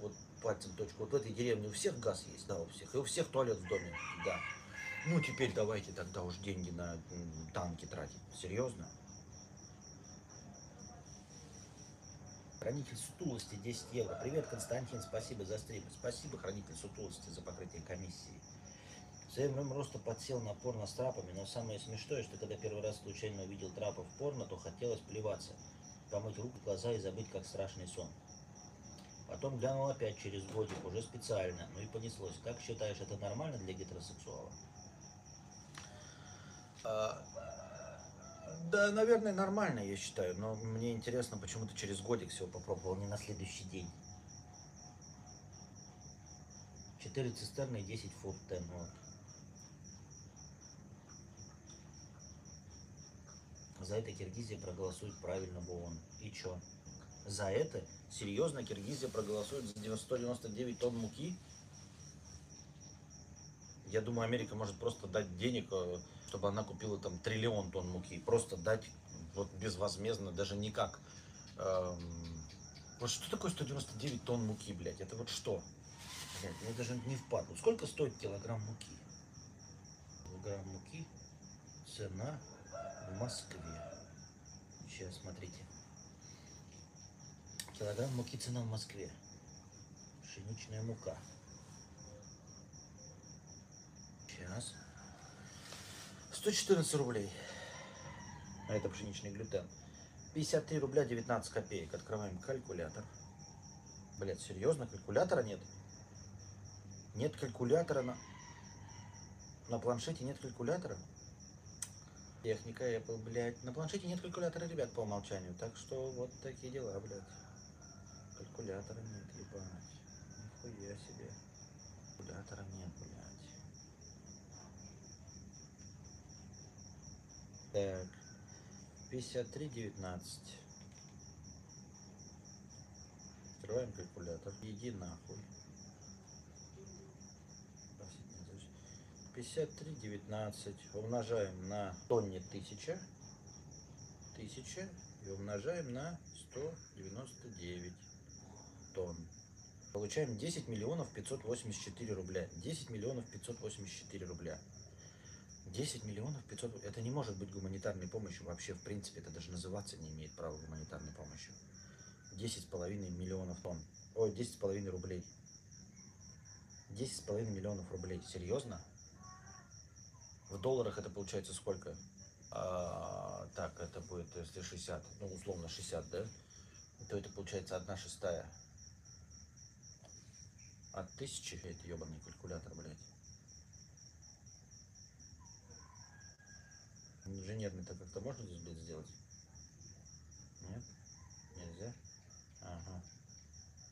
вот пальцем точку. Вот в этой деревне у всех газ есть, да, у всех. И у всех туалет в доме, да. Ну, теперь давайте тогда уж деньги на танки тратить. Серьезно? Хранитель сутулости 10 евро. Привет, Константин, спасибо за стрим. Спасибо, хранитель сутулости, за покрытие комиссии. В своем время роста подсел на порно с трапами, но самое смешное, что когда первый раз случайно увидел трапы в порно, то хотелось плеваться, помыть руку, глаза и забыть, как страшный сон. Потом глянул опять через годик, уже специально, ну и понеслось. Как считаешь, это нормально для гетеросексуала? А, Да, наверное, нормально, я считаю, но мне интересно, почему ты через годик всего попробовал, не на следующий день. 4 цистерны и 10 фут тен. Вот. За это Киргизия проголосует правильно в ООН. И чё? За это? Серьезно, Киргизия проголосует за 90 199 тонн муки? Я думаю, Америка может просто дать денег, э, чтобы она купила там триллион тонн муки. Просто дать вот безвозмездно, даже никак. Эм, Вот что такое 199 тонн муки, блядь? Это вот что? Блядь, мне даже не впадло. Сколько стоит килограмм муки? Килограмм муки. Цена в Москве. Сейчас, смотрите. Килограмм муки цена в Москве. Пшеничная мука. Сейчас. 114 рублей. А это пшеничный глютен. 53 рубля 19 копеек. Открываем калькулятор. Блять, серьезно? Калькулятора нет? Нет калькулятора на... На планшете нет калькулятора? Техника Apple, блядь. На планшете нет калькулятора, ребят, по умолчанию. Так что вот такие дела, блядь. Калькулятора нет, ебать. Нихуя себе. Калькулятора нет, блядь. Так. 53.19. Открываем калькулятор. Иди нахуй. 53.19 умножаем на тонне 1000. 1000 и умножаем на 199 тонн. Получаем 10 миллионов 584 рубля. 10 миллионов 584 рубля. 10 миллионов 500... Это не может быть гуманитарной помощью. Вообще, в принципе, это даже называться не имеет права гуманитарной помощью. 10,5 миллионов тонн. Ой, 10,5 рублей. 10,5 миллионов рублей. Серьезно? В долларах это получается сколько? А, так, это будет, если 60, ну, условно 60, да? То это получается 1 шестая. От тысячи, это ебаный калькулятор, блядь. Инженерный-то как-то можно здесь, блядь, сделать? Нет? Нельзя? Ага.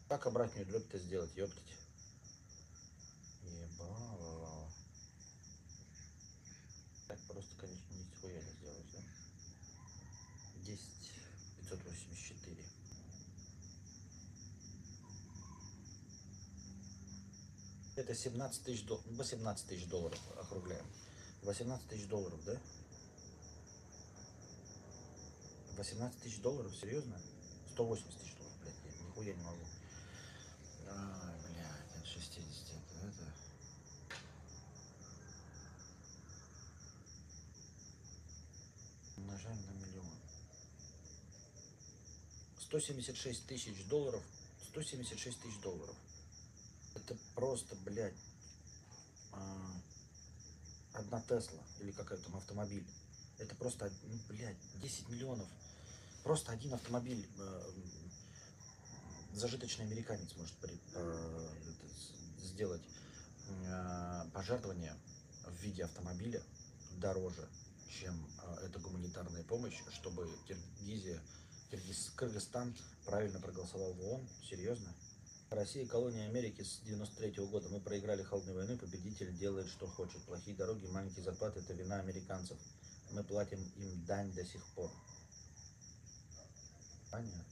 Как обратную дробь-то сделать, ёптать? Ебало. Просто, конечно, ни хуя не сделаешь, да? 10 584. Это 17 тысяч долларов, 18 тысяч долларов округляем. 18 тысяч долларов, да? 18 тысяч долларов, серьезно? 180 тысяч долларов, блядь, я нихуя не могу. Ай, блядь, от 60 это, это. Умножаем на миллион. 176 тысяч долларов. 176 тысяч долларов. Это просто, блядь, а, одна Тесла или какой-то там автомобиль. Это просто, ну, блядь, 10 миллионов. Просто один автомобиль э, зажиточный американец может при- э, сделать пожертвование в виде автомобиля дороже, чем эта гуманитарная помощь, чтобы Киргизия, Киргиз, Кыргызстан правильно проголосовал в ООН. Серьезно? Россия колония Америки с 93 года. Мы проиграли холодную войну, победитель делает, что хочет. Плохие дороги, маленькие зарплаты – это вина американцев. Мы платим им дань до сих пор. Понятно.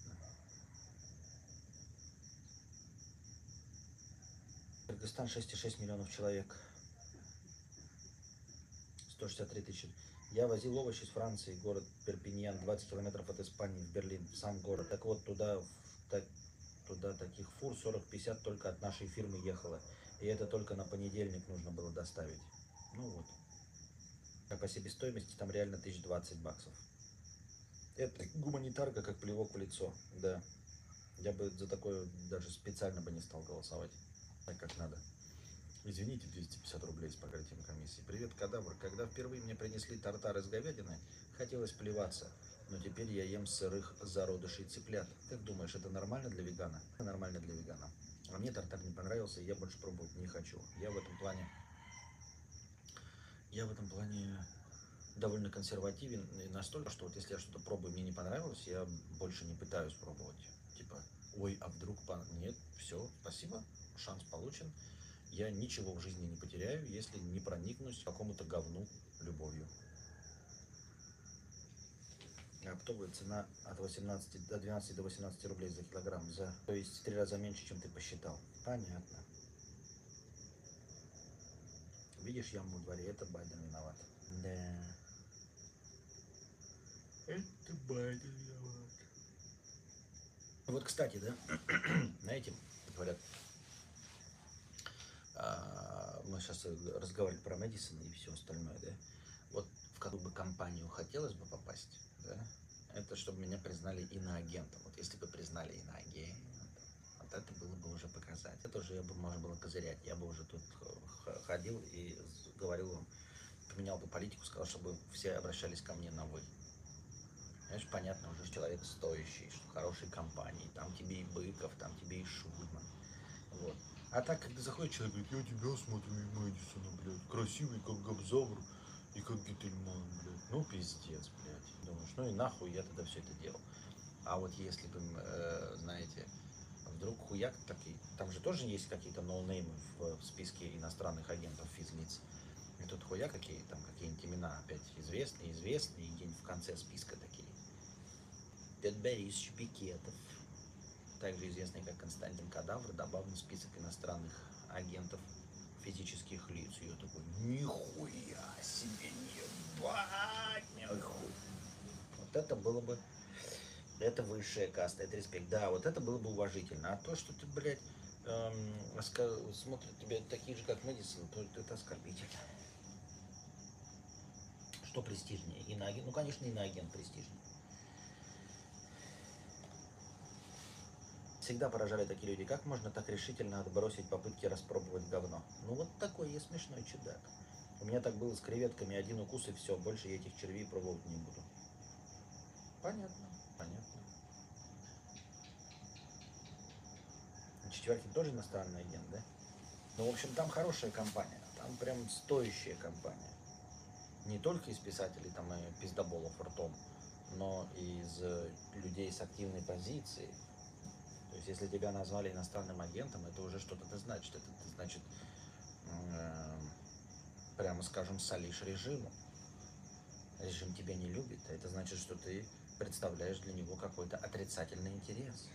Кыргызстан 6,6 миллионов человек. 163 тысячи. Я возил овощи из Франции, город Перпиньян, 20 километров от Испании, в Берлин, в сам город. Так вот, туда, в та- туда таких фур 40-50 только от нашей фирмы ехало. И это только на понедельник нужно было доставить. Ну вот. А по себестоимости там реально 1020 баксов. Это гуманитарка, как плевок в лицо, да. Я бы за такое даже специально бы не стал голосовать, так как надо. Извините, 250 рублей с покрытием комиссии. Привет, кадавр. Когда впервые мне принесли тартар из говядины, хотелось плеваться. Но теперь я ем сырых зародышей цыплят. Как думаешь, это нормально для вегана? Это нормально для вегана. А мне тартар не понравился, и я больше пробовать не хочу. Я в этом плане... Я в этом плане довольно консервативен и настолько, что вот если я что-то пробую, мне не понравилось, я больше не пытаюсь пробовать. Типа, ой, а вдруг. Нет, все, спасибо, шанс получен. Я ничего в жизни не потеряю, если не проникнусь какому-то говну любовью. Оптовая цена от 18 до 12 до 18 рублей за килограмм, за, то есть в три раза меньше, чем ты посчитал. Понятно. Видишь яму в дворе, это Байден виноват. Да. Это Байден виноват. Вот, кстати, да, знаете, говорят, а, мы сейчас разговаривали про Мэдисон и все остальное, да, вот в какую бы компанию хотелось бы попасть, да, это чтобы меня признали иноагентом. Вот если бы признали иноагентом, вот это было бы уже показать. Это уже я бы, можно было козырять. Я бы уже тут х- ходил и говорил вам, поменял бы политику, сказал, чтобы все обращались ко мне на «вы». Знаешь, понятно, уже человек стоящий, что хорошей компании, там тебе и Быков, там тебе и Шульман. Вот. А так, когда заходит человек, говорит, я тебя смотрю Мэдисона, блядь, красивый, как Габзавр и как Гительман, блядь. Ну, пиздец, блядь. Думаешь, ну и нахуй я тогда все это делал. А вот если бы, э, знаете, вдруг хуяк такие, там же тоже есть какие-то ноунеймы в, в списке иностранных агентов физлиц. И тут хуя какие там, какие-нибудь имена опять известные, известные, и где-нибудь в конце списка такие. Дед Борис Шпикетов, также известный как Константин Кадавр, добавлен в список иностранных агентов физических лиц. И я такой, нихуя себе, ебать, нихуя. Вот это было бы, это высшая каста, это респект. Да, вот это было бы уважительно. А то, что ты, блядь, эм, смотрят тебя такие же, как Мэдисон, то это оскорбительно. Что престижнее? Иноагент? Ну, конечно, иноагент престижнее. Всегда поражали такие люди. Как можно так решительно отбросить попытки распробовать говно? Ну, вот такой я смешной чудак. У меня так было с креветками. Один укус и все. Больше я этих червей пробовать не буду. Понятно, понятно. Четверкин тоже иностранный агент, да? Ну, в общем, там хорошая компания. Там прям стоящая компания. Не только из писателей там и пиздоболов ртом, но и из э, людей с активной позицией. Есть, если тебя назвали иностранным агентом, это уже что-то значит. Это значит, э, прямо скажем, солишь режиму. Режим тебя не любит, а это значит, что ты представляешь для него какой-то отрицательный интерес.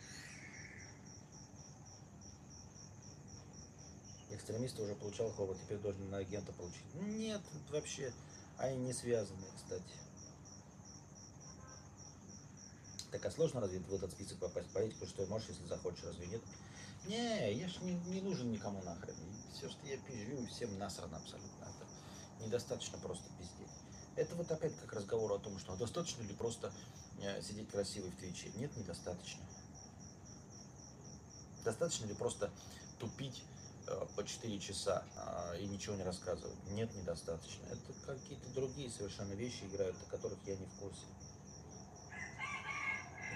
Экстремисты уже получал хобот, теперь должен на агента получить. Нет, вообще, они не связаны, кстати. Так а сложно разве в этот список попасть? Политику, что можешь, если захочешь, разве нет? Не, я ж не, не нужен никому нахрен. Все, что я пизжу, всем насрано абсолютно. Это недостаточно просто пиздеть. Это вот опять как разговор о том, что достаточно ли просто э, сидеть красивой в Твиче? Нет, недостаточно. Достаточно ли просто тупить э, по 4 часа а, и ничего не рассказывать? Нет, недостаточно. Это какие-то другие совершенно вещи играют, о которых я не в курсе.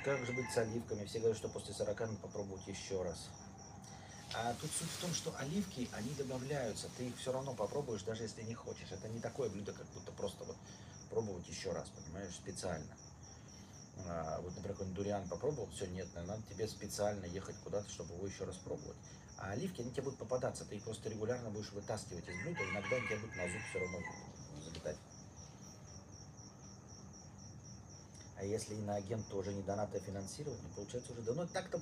Как же быть с оливками? Все говорят, что после 40 надо попробовать еще раз. А тут суть в том, что оливки, они добавляются. Ты их все равно попробуешь, даже если не хочешь. Это не такое блюдо, как будто просто вот пробовать еще раз, понимаешь, специально. А, вот, например, какой-нибудь дуриан попробовал, все, нет, надо тебе специально ехать куда-то, чтобы его еще раз пробовать. А оливки, они тебе будут попадаться, ты их просто регулярно будешь вытаскивать из блюда, иногда они тебе будут на зуб все равно залетать. А если иноагент, то уже не донатное финансирование, получается уже давно так-то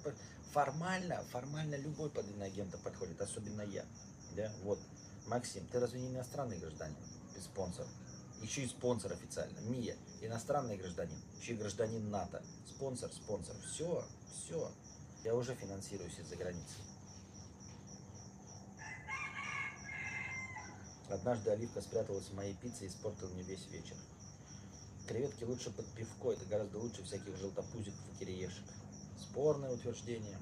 формально, формально любой под иноагента подходит, особенно я. Да? Вот, Максим, ты разве не иностранный гражданин и спонсор? Еще и спонсор официально. Мия, иностранный гражданин, еще и гражданин НАТО. Спонсор, спонсор. Все, все. Я уже финансируюсь из-за границы. Однажды оливка спряталась в моей пицце и испортила мне весь вечер. Креветки лучше под пивко, это гораздо лучше всяких желтопузиков и кириешек. Спорное утверждение.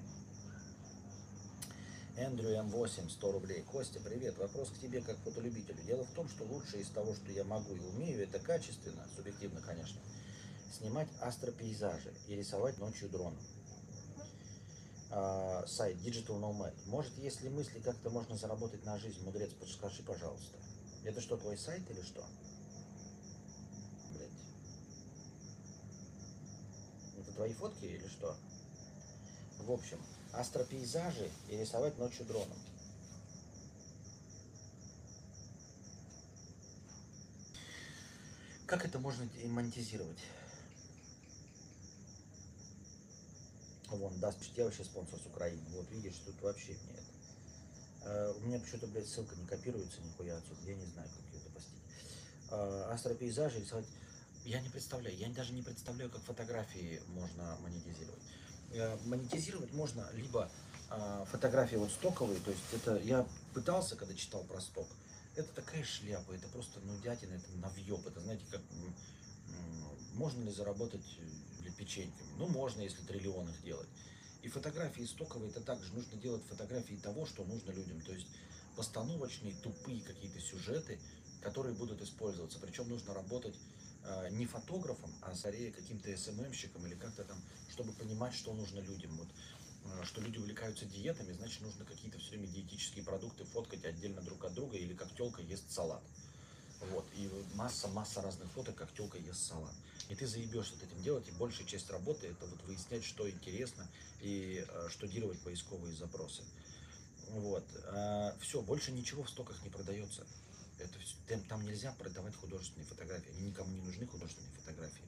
Эндрю М8, 100 рублей. Костя, привет. Вопрос к тебе как фотолюбителю. Дело в том, что лучшее из того, что я могу и умею, это качественно, субъективно, конечно, снимать астропейзажи и рисовать ночью дроном. А, сайт Digital Nomad. Может, если мысли как-то можно заработать на жизнь, мудрец, подскажи, пожалуйста. Это что, твой сайт или что? твои фотки или что? В общем, астропейзажи и рисовать ночью дроном. Как это можно монетизировать? Вон, да, вообще спонсор с Украины. Вот, видишь, тут вообще нет. А, у меня почему-то, блядь, ссылка не копируется нихуя отсюда. Я не знаю, как ее допустить. А, астропейзажи рисовать я не представляю, я даже не представляю, как фотографии можно монетизировать. Э, монетизировать можно либо э, фотографии вот стоковые, то есть это я пытался, когда читал про сток, это такая шляпа, это просто, ну, дятина, это навьеб, это, знаете, как, можно ли заработать э, печеньками? Ну, можно, если триллион их делать. И фотографии стоковые, это также нужно делать фотографии того, что нужно людям, то есть постановочные, тупые какие-то сюжеты, которые будут использоваться, причем нужно работать не фотографом, а скорее каким-то СММщиком или как-то там, чтобы понимать, что нужно людям. Вот, э, что люди увлекаются диетами, значит, нужно какие-то все время диетические продукты фоткать отдельно друг от друга, или как телка ест салат. Вот, и масса-масса разных фоток, как телка ест салат. И ты заебешься этим делать, и большая часть работы это вот выяснять, что интересно, и э, штудировать поисковые запросы. Вот. все, больше ничего в стоках не продается. Это, всё- там, нельзя продавать художественные фотографии. Они никому не нужны, художественные фотографии.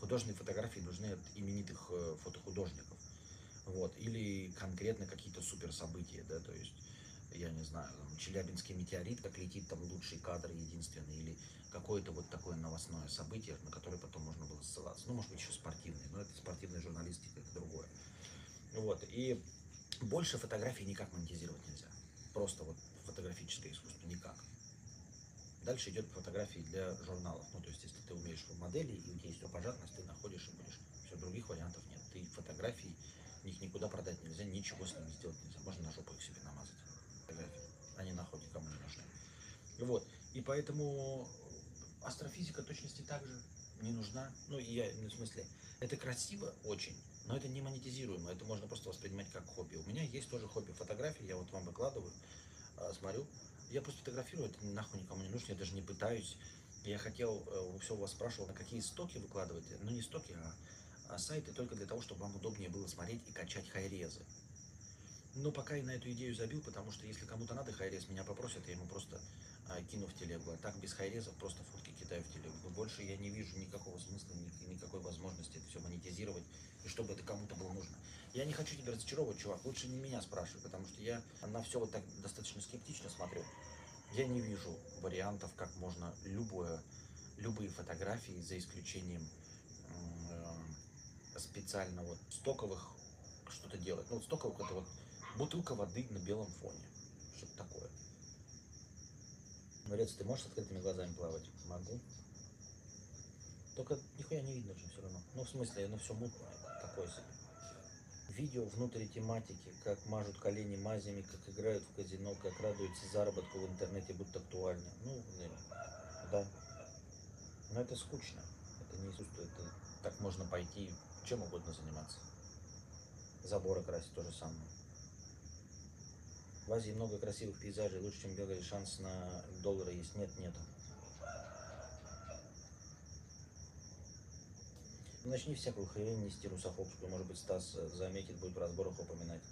Художественные фотографии нужны от именитых э, фотохудожников. Вот. Или конкретно какие-то супер события, да, то есть, я не знаю, там, Челябинский метеорит, как летит там лучшие кадры единственные, или какое-то вот такое новостное событие, на которое потом можно было ссылаться. Ну, может быть, еще спортивные, но это спортивная журналистика, это другое. Вот. И больше фотографий никак монетизировать нельзя. Просто вот фотографическое искусство никак. Дальше идет фотографии для журналов. Ну, то есть, если ты умеешь в модели, и у тебя есть опожарность, ты находишь и будешь. Все, других вариантов нет. Ты фотографии, их никуда продать нельзя, ничего с ними сделать нельзя. Можно на жопу их себе намазать. Фотографии. Они нахуй никому не нужны. Вот. И поэтому астрофизика точности также не нужна. Ну, я, ну, в смысле, это красиво очень, но это не монетизируемо. Это можно просто воспринимать как хобби. У меня есть тоже хобби фотографии, я вот вам выкладываю, а, смотрю. Я просто фотографирую, это нахуй никому не нужно, я даже не пытаюсь. Я хотел, э, все у вас спрашивал, на какие стоки выкладывать, ну не стоки, а, а сайты только для того, чтобы вам удобнее было смотреть и качать хайрезы. Но пока я на эту идею забил, потому что если кому-то надо хайрез, меня попросят, я ему просто кину в телегу. А так без хайрезов просто фотки кидаю в телегу. Но больше я не вижу никакого смысла, ни- никакой возможности это все монетизировать, и чтобы это кому-то было нужно. Я не хочу тебя разочаровывать, чувак, лучше не меня спрашивай, потому что я на все вот так достаточно скептично смотрю. Я не вижу вариантов, как можно любое, любые фотографии, за исключением э, специально вот стоковых что-то делать. Ну, вот стоковых это вот бутылка воды на белом фоне. Что-то такое. Морец, ты можешь с открытыми глазами плавать? Могу. Только нихуя не видно же все равно. Ну, в смысле, ну все мутное, такое себе. Видео внутри тематики, как мажут колени мазями, как играют в казино, как радуются заработку в интернете, будто актуально. Ну, да. Но это скучно. Это не искусство, это так можно пойти чем угодно заниматься. Заборы красить то же самое. В Азии много красивых пейзажей, лучше, чем Белграде, шанс на доллары есть. Нет, нету. Начни всякую хрень нести русофобскую, может быть, Стас заметит, будет в разборах упоминать.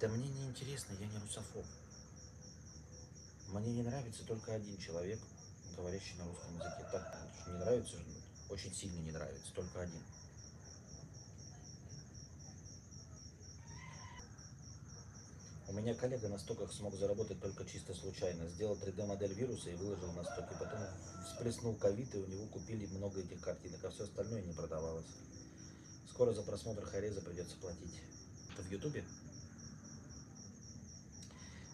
Да мне не интересно, я не русофоб. Мне не нравится только один человек, говорящий на русском языке. Так, не нравится, очень сильно не нравится, только один. Меня коллега на стоках смог заработать только чисто случайно. Сделал 3D-модель вируса и выложил на стоки. Потом всплеснул ковид, и у него купили много этих картинок, а все остальное не продавалось. Скоро за просмотр Хареза придется платить. Это в Ютубе?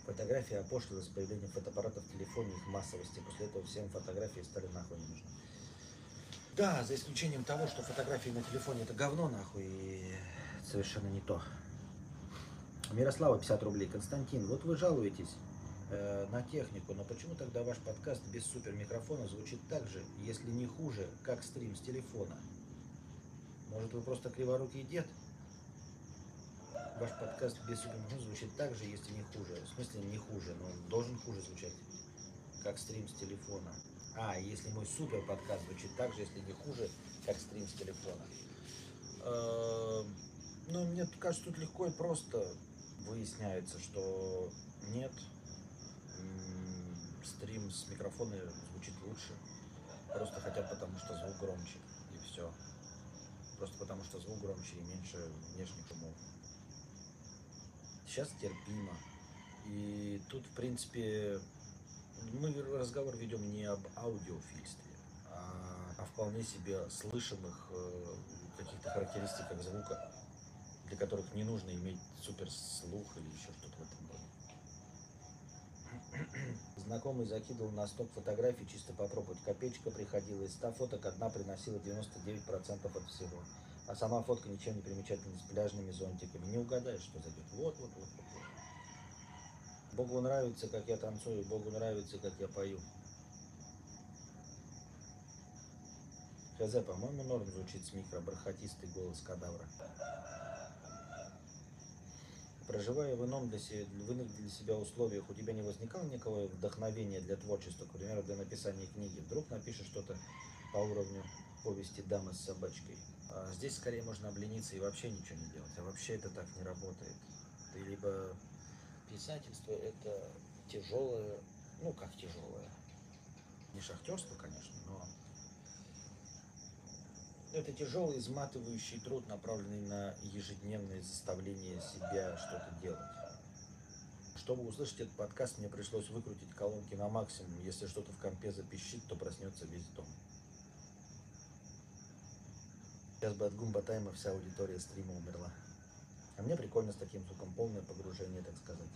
Фотографии опошлилась с появлением фотоаппаратов в телефоне, их массовости. После этого всем фотографии стали нахуй не нужны. Да, за исключением того, что фотографии на телефоне это говно нахуй и совершенно не то. Мирослава 50 рублей. Константин, вот вы жалуетесь э, на технику, но почему тогда ваш подкаст без супер микрофона звучит так же, если не хуже, как стрим с телефона? Может вы просто криворукий дед? Ваш подкаст без супер микрофона звучит так же, если не хуже. В смысле не хуже, но он должен хуже звучать, как стрим с телефона. А, если мой супер подкаст звучит так же, если не хуже, как стрим с телефона. Э, Ну, мне кажется, тут легко и просто выясняется, что нет, стрим с микрофона звучит лучше. Просто хотят, потому что звук громче. И все. Просто потому что звук громче и меньше внешних шумов. Сейчас терпимо. И тут, в принципе, мы разговор ведем не об аудиофильстве, а о вполне себе слышимых э, каких-то характеристиках звука, для которых не нужно иметь суперслух или еще что-то в этом роде. Знакомый закидывал на стоп фотографий чисто попробовать. Копеечка приходила, из 100 фоток одна приносила 99% от всего. А сама фотка ничем не примечательна, с пляжными зонтиками. Не угадаешь, что зайдет. Вот, вот, вот. вот. Богу нравится, как я танцую, Богу нравится, как я пою. Хз, по-моему, норм звучит с микро, бархатистый голос кадавра. Проживая в ином для себя, для себя условиях, у тебя не возникало никакого вдохновения для творчества, к примеру, для написания книги? Вдруг напишешь что-то по уровню повести «Дама с собачкой». А здесь скорее можно облениться и вообще ничего не делать. А вообще это так не работает. Ты либо писательство это тяжелое, ну как тяжелое, не шахтерство, конечно, но это тяжелый, изматывающий труд, направленный на ежедневное заставление себя что-то делать. Чтобы услышать этот подкаст, мне пришлось выкрутить колонки на максимум. Если что-то в компе запищит, то проснется весь дом. Сейчас бы от гумба тайма вся аудитория стрима умерла. А мне прикольно с таким звуком, полное погружение, так сказать.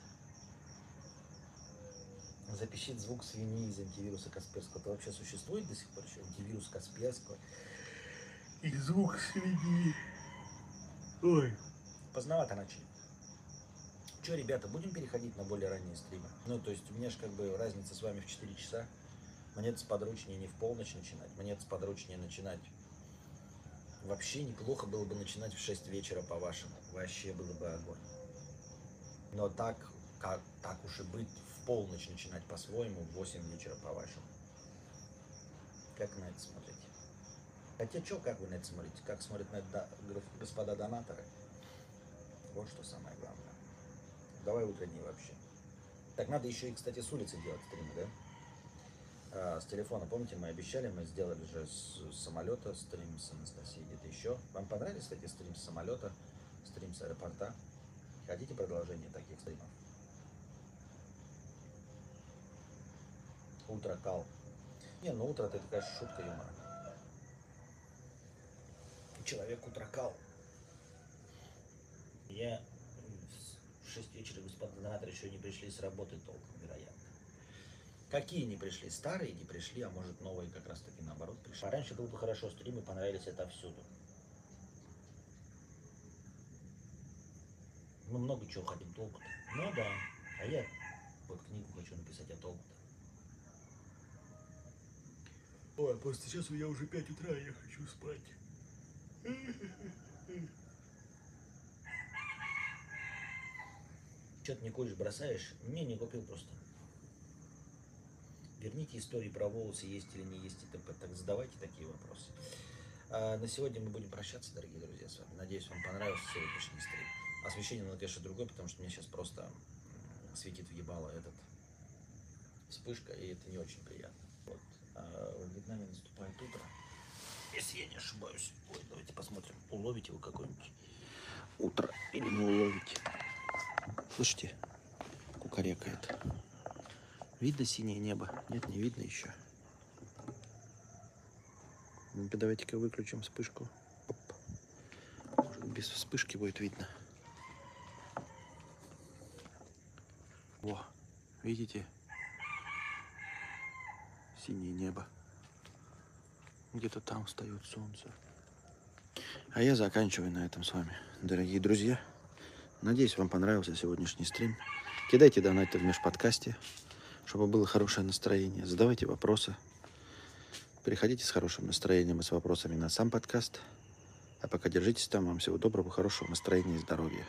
Запищит звук свиньи из антивируса Касперского. Это вообще существует до сих пор еще антивирус Касперского? И звук свиньи. Ой. Поздновато начали. Че, ребята, будем переходить на более ранние стримы? Ну, то есть у меня же как бы разница с вами в 4 часа. Мне это сподручнее не в полночь начинать, мне это сподручнее начинать Вообще неплохо было бы начинать в 6 вечера по-вашему. Вообще было бы огонь. Но так, как, так уж и быть, в полночь начинать по-своему, в 8 вечера по-вашему. Как на это смотрите? Хотя что, как вы на это смотрите? Как смотрят на это господа донаторы? Вот что самое главное. Давай утренние вообще. Так надо еще и, кстати, с улицы делать стримы, да? А, с телефона, помните, мы обещали, мы сделали же с самолета стрим с Анастасией, где-то еще. Вам понравились, кстати, стрим с самолета, стрим с аэропорта? Хотите продолжение таких стримов? Утро кал. Не, ну утро это такая шутка юмора. Человек утро кал. Я в 6 вечера, господа донаторы, еще не пришли с работы толком, вероятно. Какие не пришли? Старые не пришли, а может новые как раз таки наоборот пришли. А раньше было бы хорошо, стримы понравились это всюду. Мы много чего хотим толку-то. Ну да. А я вот книгу хочу написать, а толку-то. Ой, просто сейчас у меня уже 5 утра, я хочу спать. Что ты не куришь, бросаешь? Не, не купил просто. Верните истории про волосы, есть или не есть и. Так задавайте такие вопросы. А на сегодня мы будем прощаться, дорогие друзья, с вами. Надеюсь, вам понравился сегодняшний стрим. Освещение надо, конечно, другое, потому что мне сейчас просто светит в ебало этот вспышка, и это не очень приятно. Вот. А в Вьетнаме наступает утро. Если я не ошибаюсь. Ой, давайте посмотрим, уловите вы какое-нибудь утро или не уловите. Слышите? Кукарекает. Видно синее небо? Нет, не видно еще. Ну-ка, давайте-ка выключим вспышку. Оп. Может, без вспышки будет видно. Во, видите? Синее небо. Где-то там встает солнце. А я заканчиваю на этом с вами, дорогие друзья. Надеюсь, вам понравился сегодняшний стрим. Кидайте донаты в межподкасте чтобы было хорошее настроение. Задавайте вопросы. Приходите с хорошим настроением и с вопросами на сам подкаст. А пока держитесь там. Вам всего доброго, хорошего настроения и здоровья.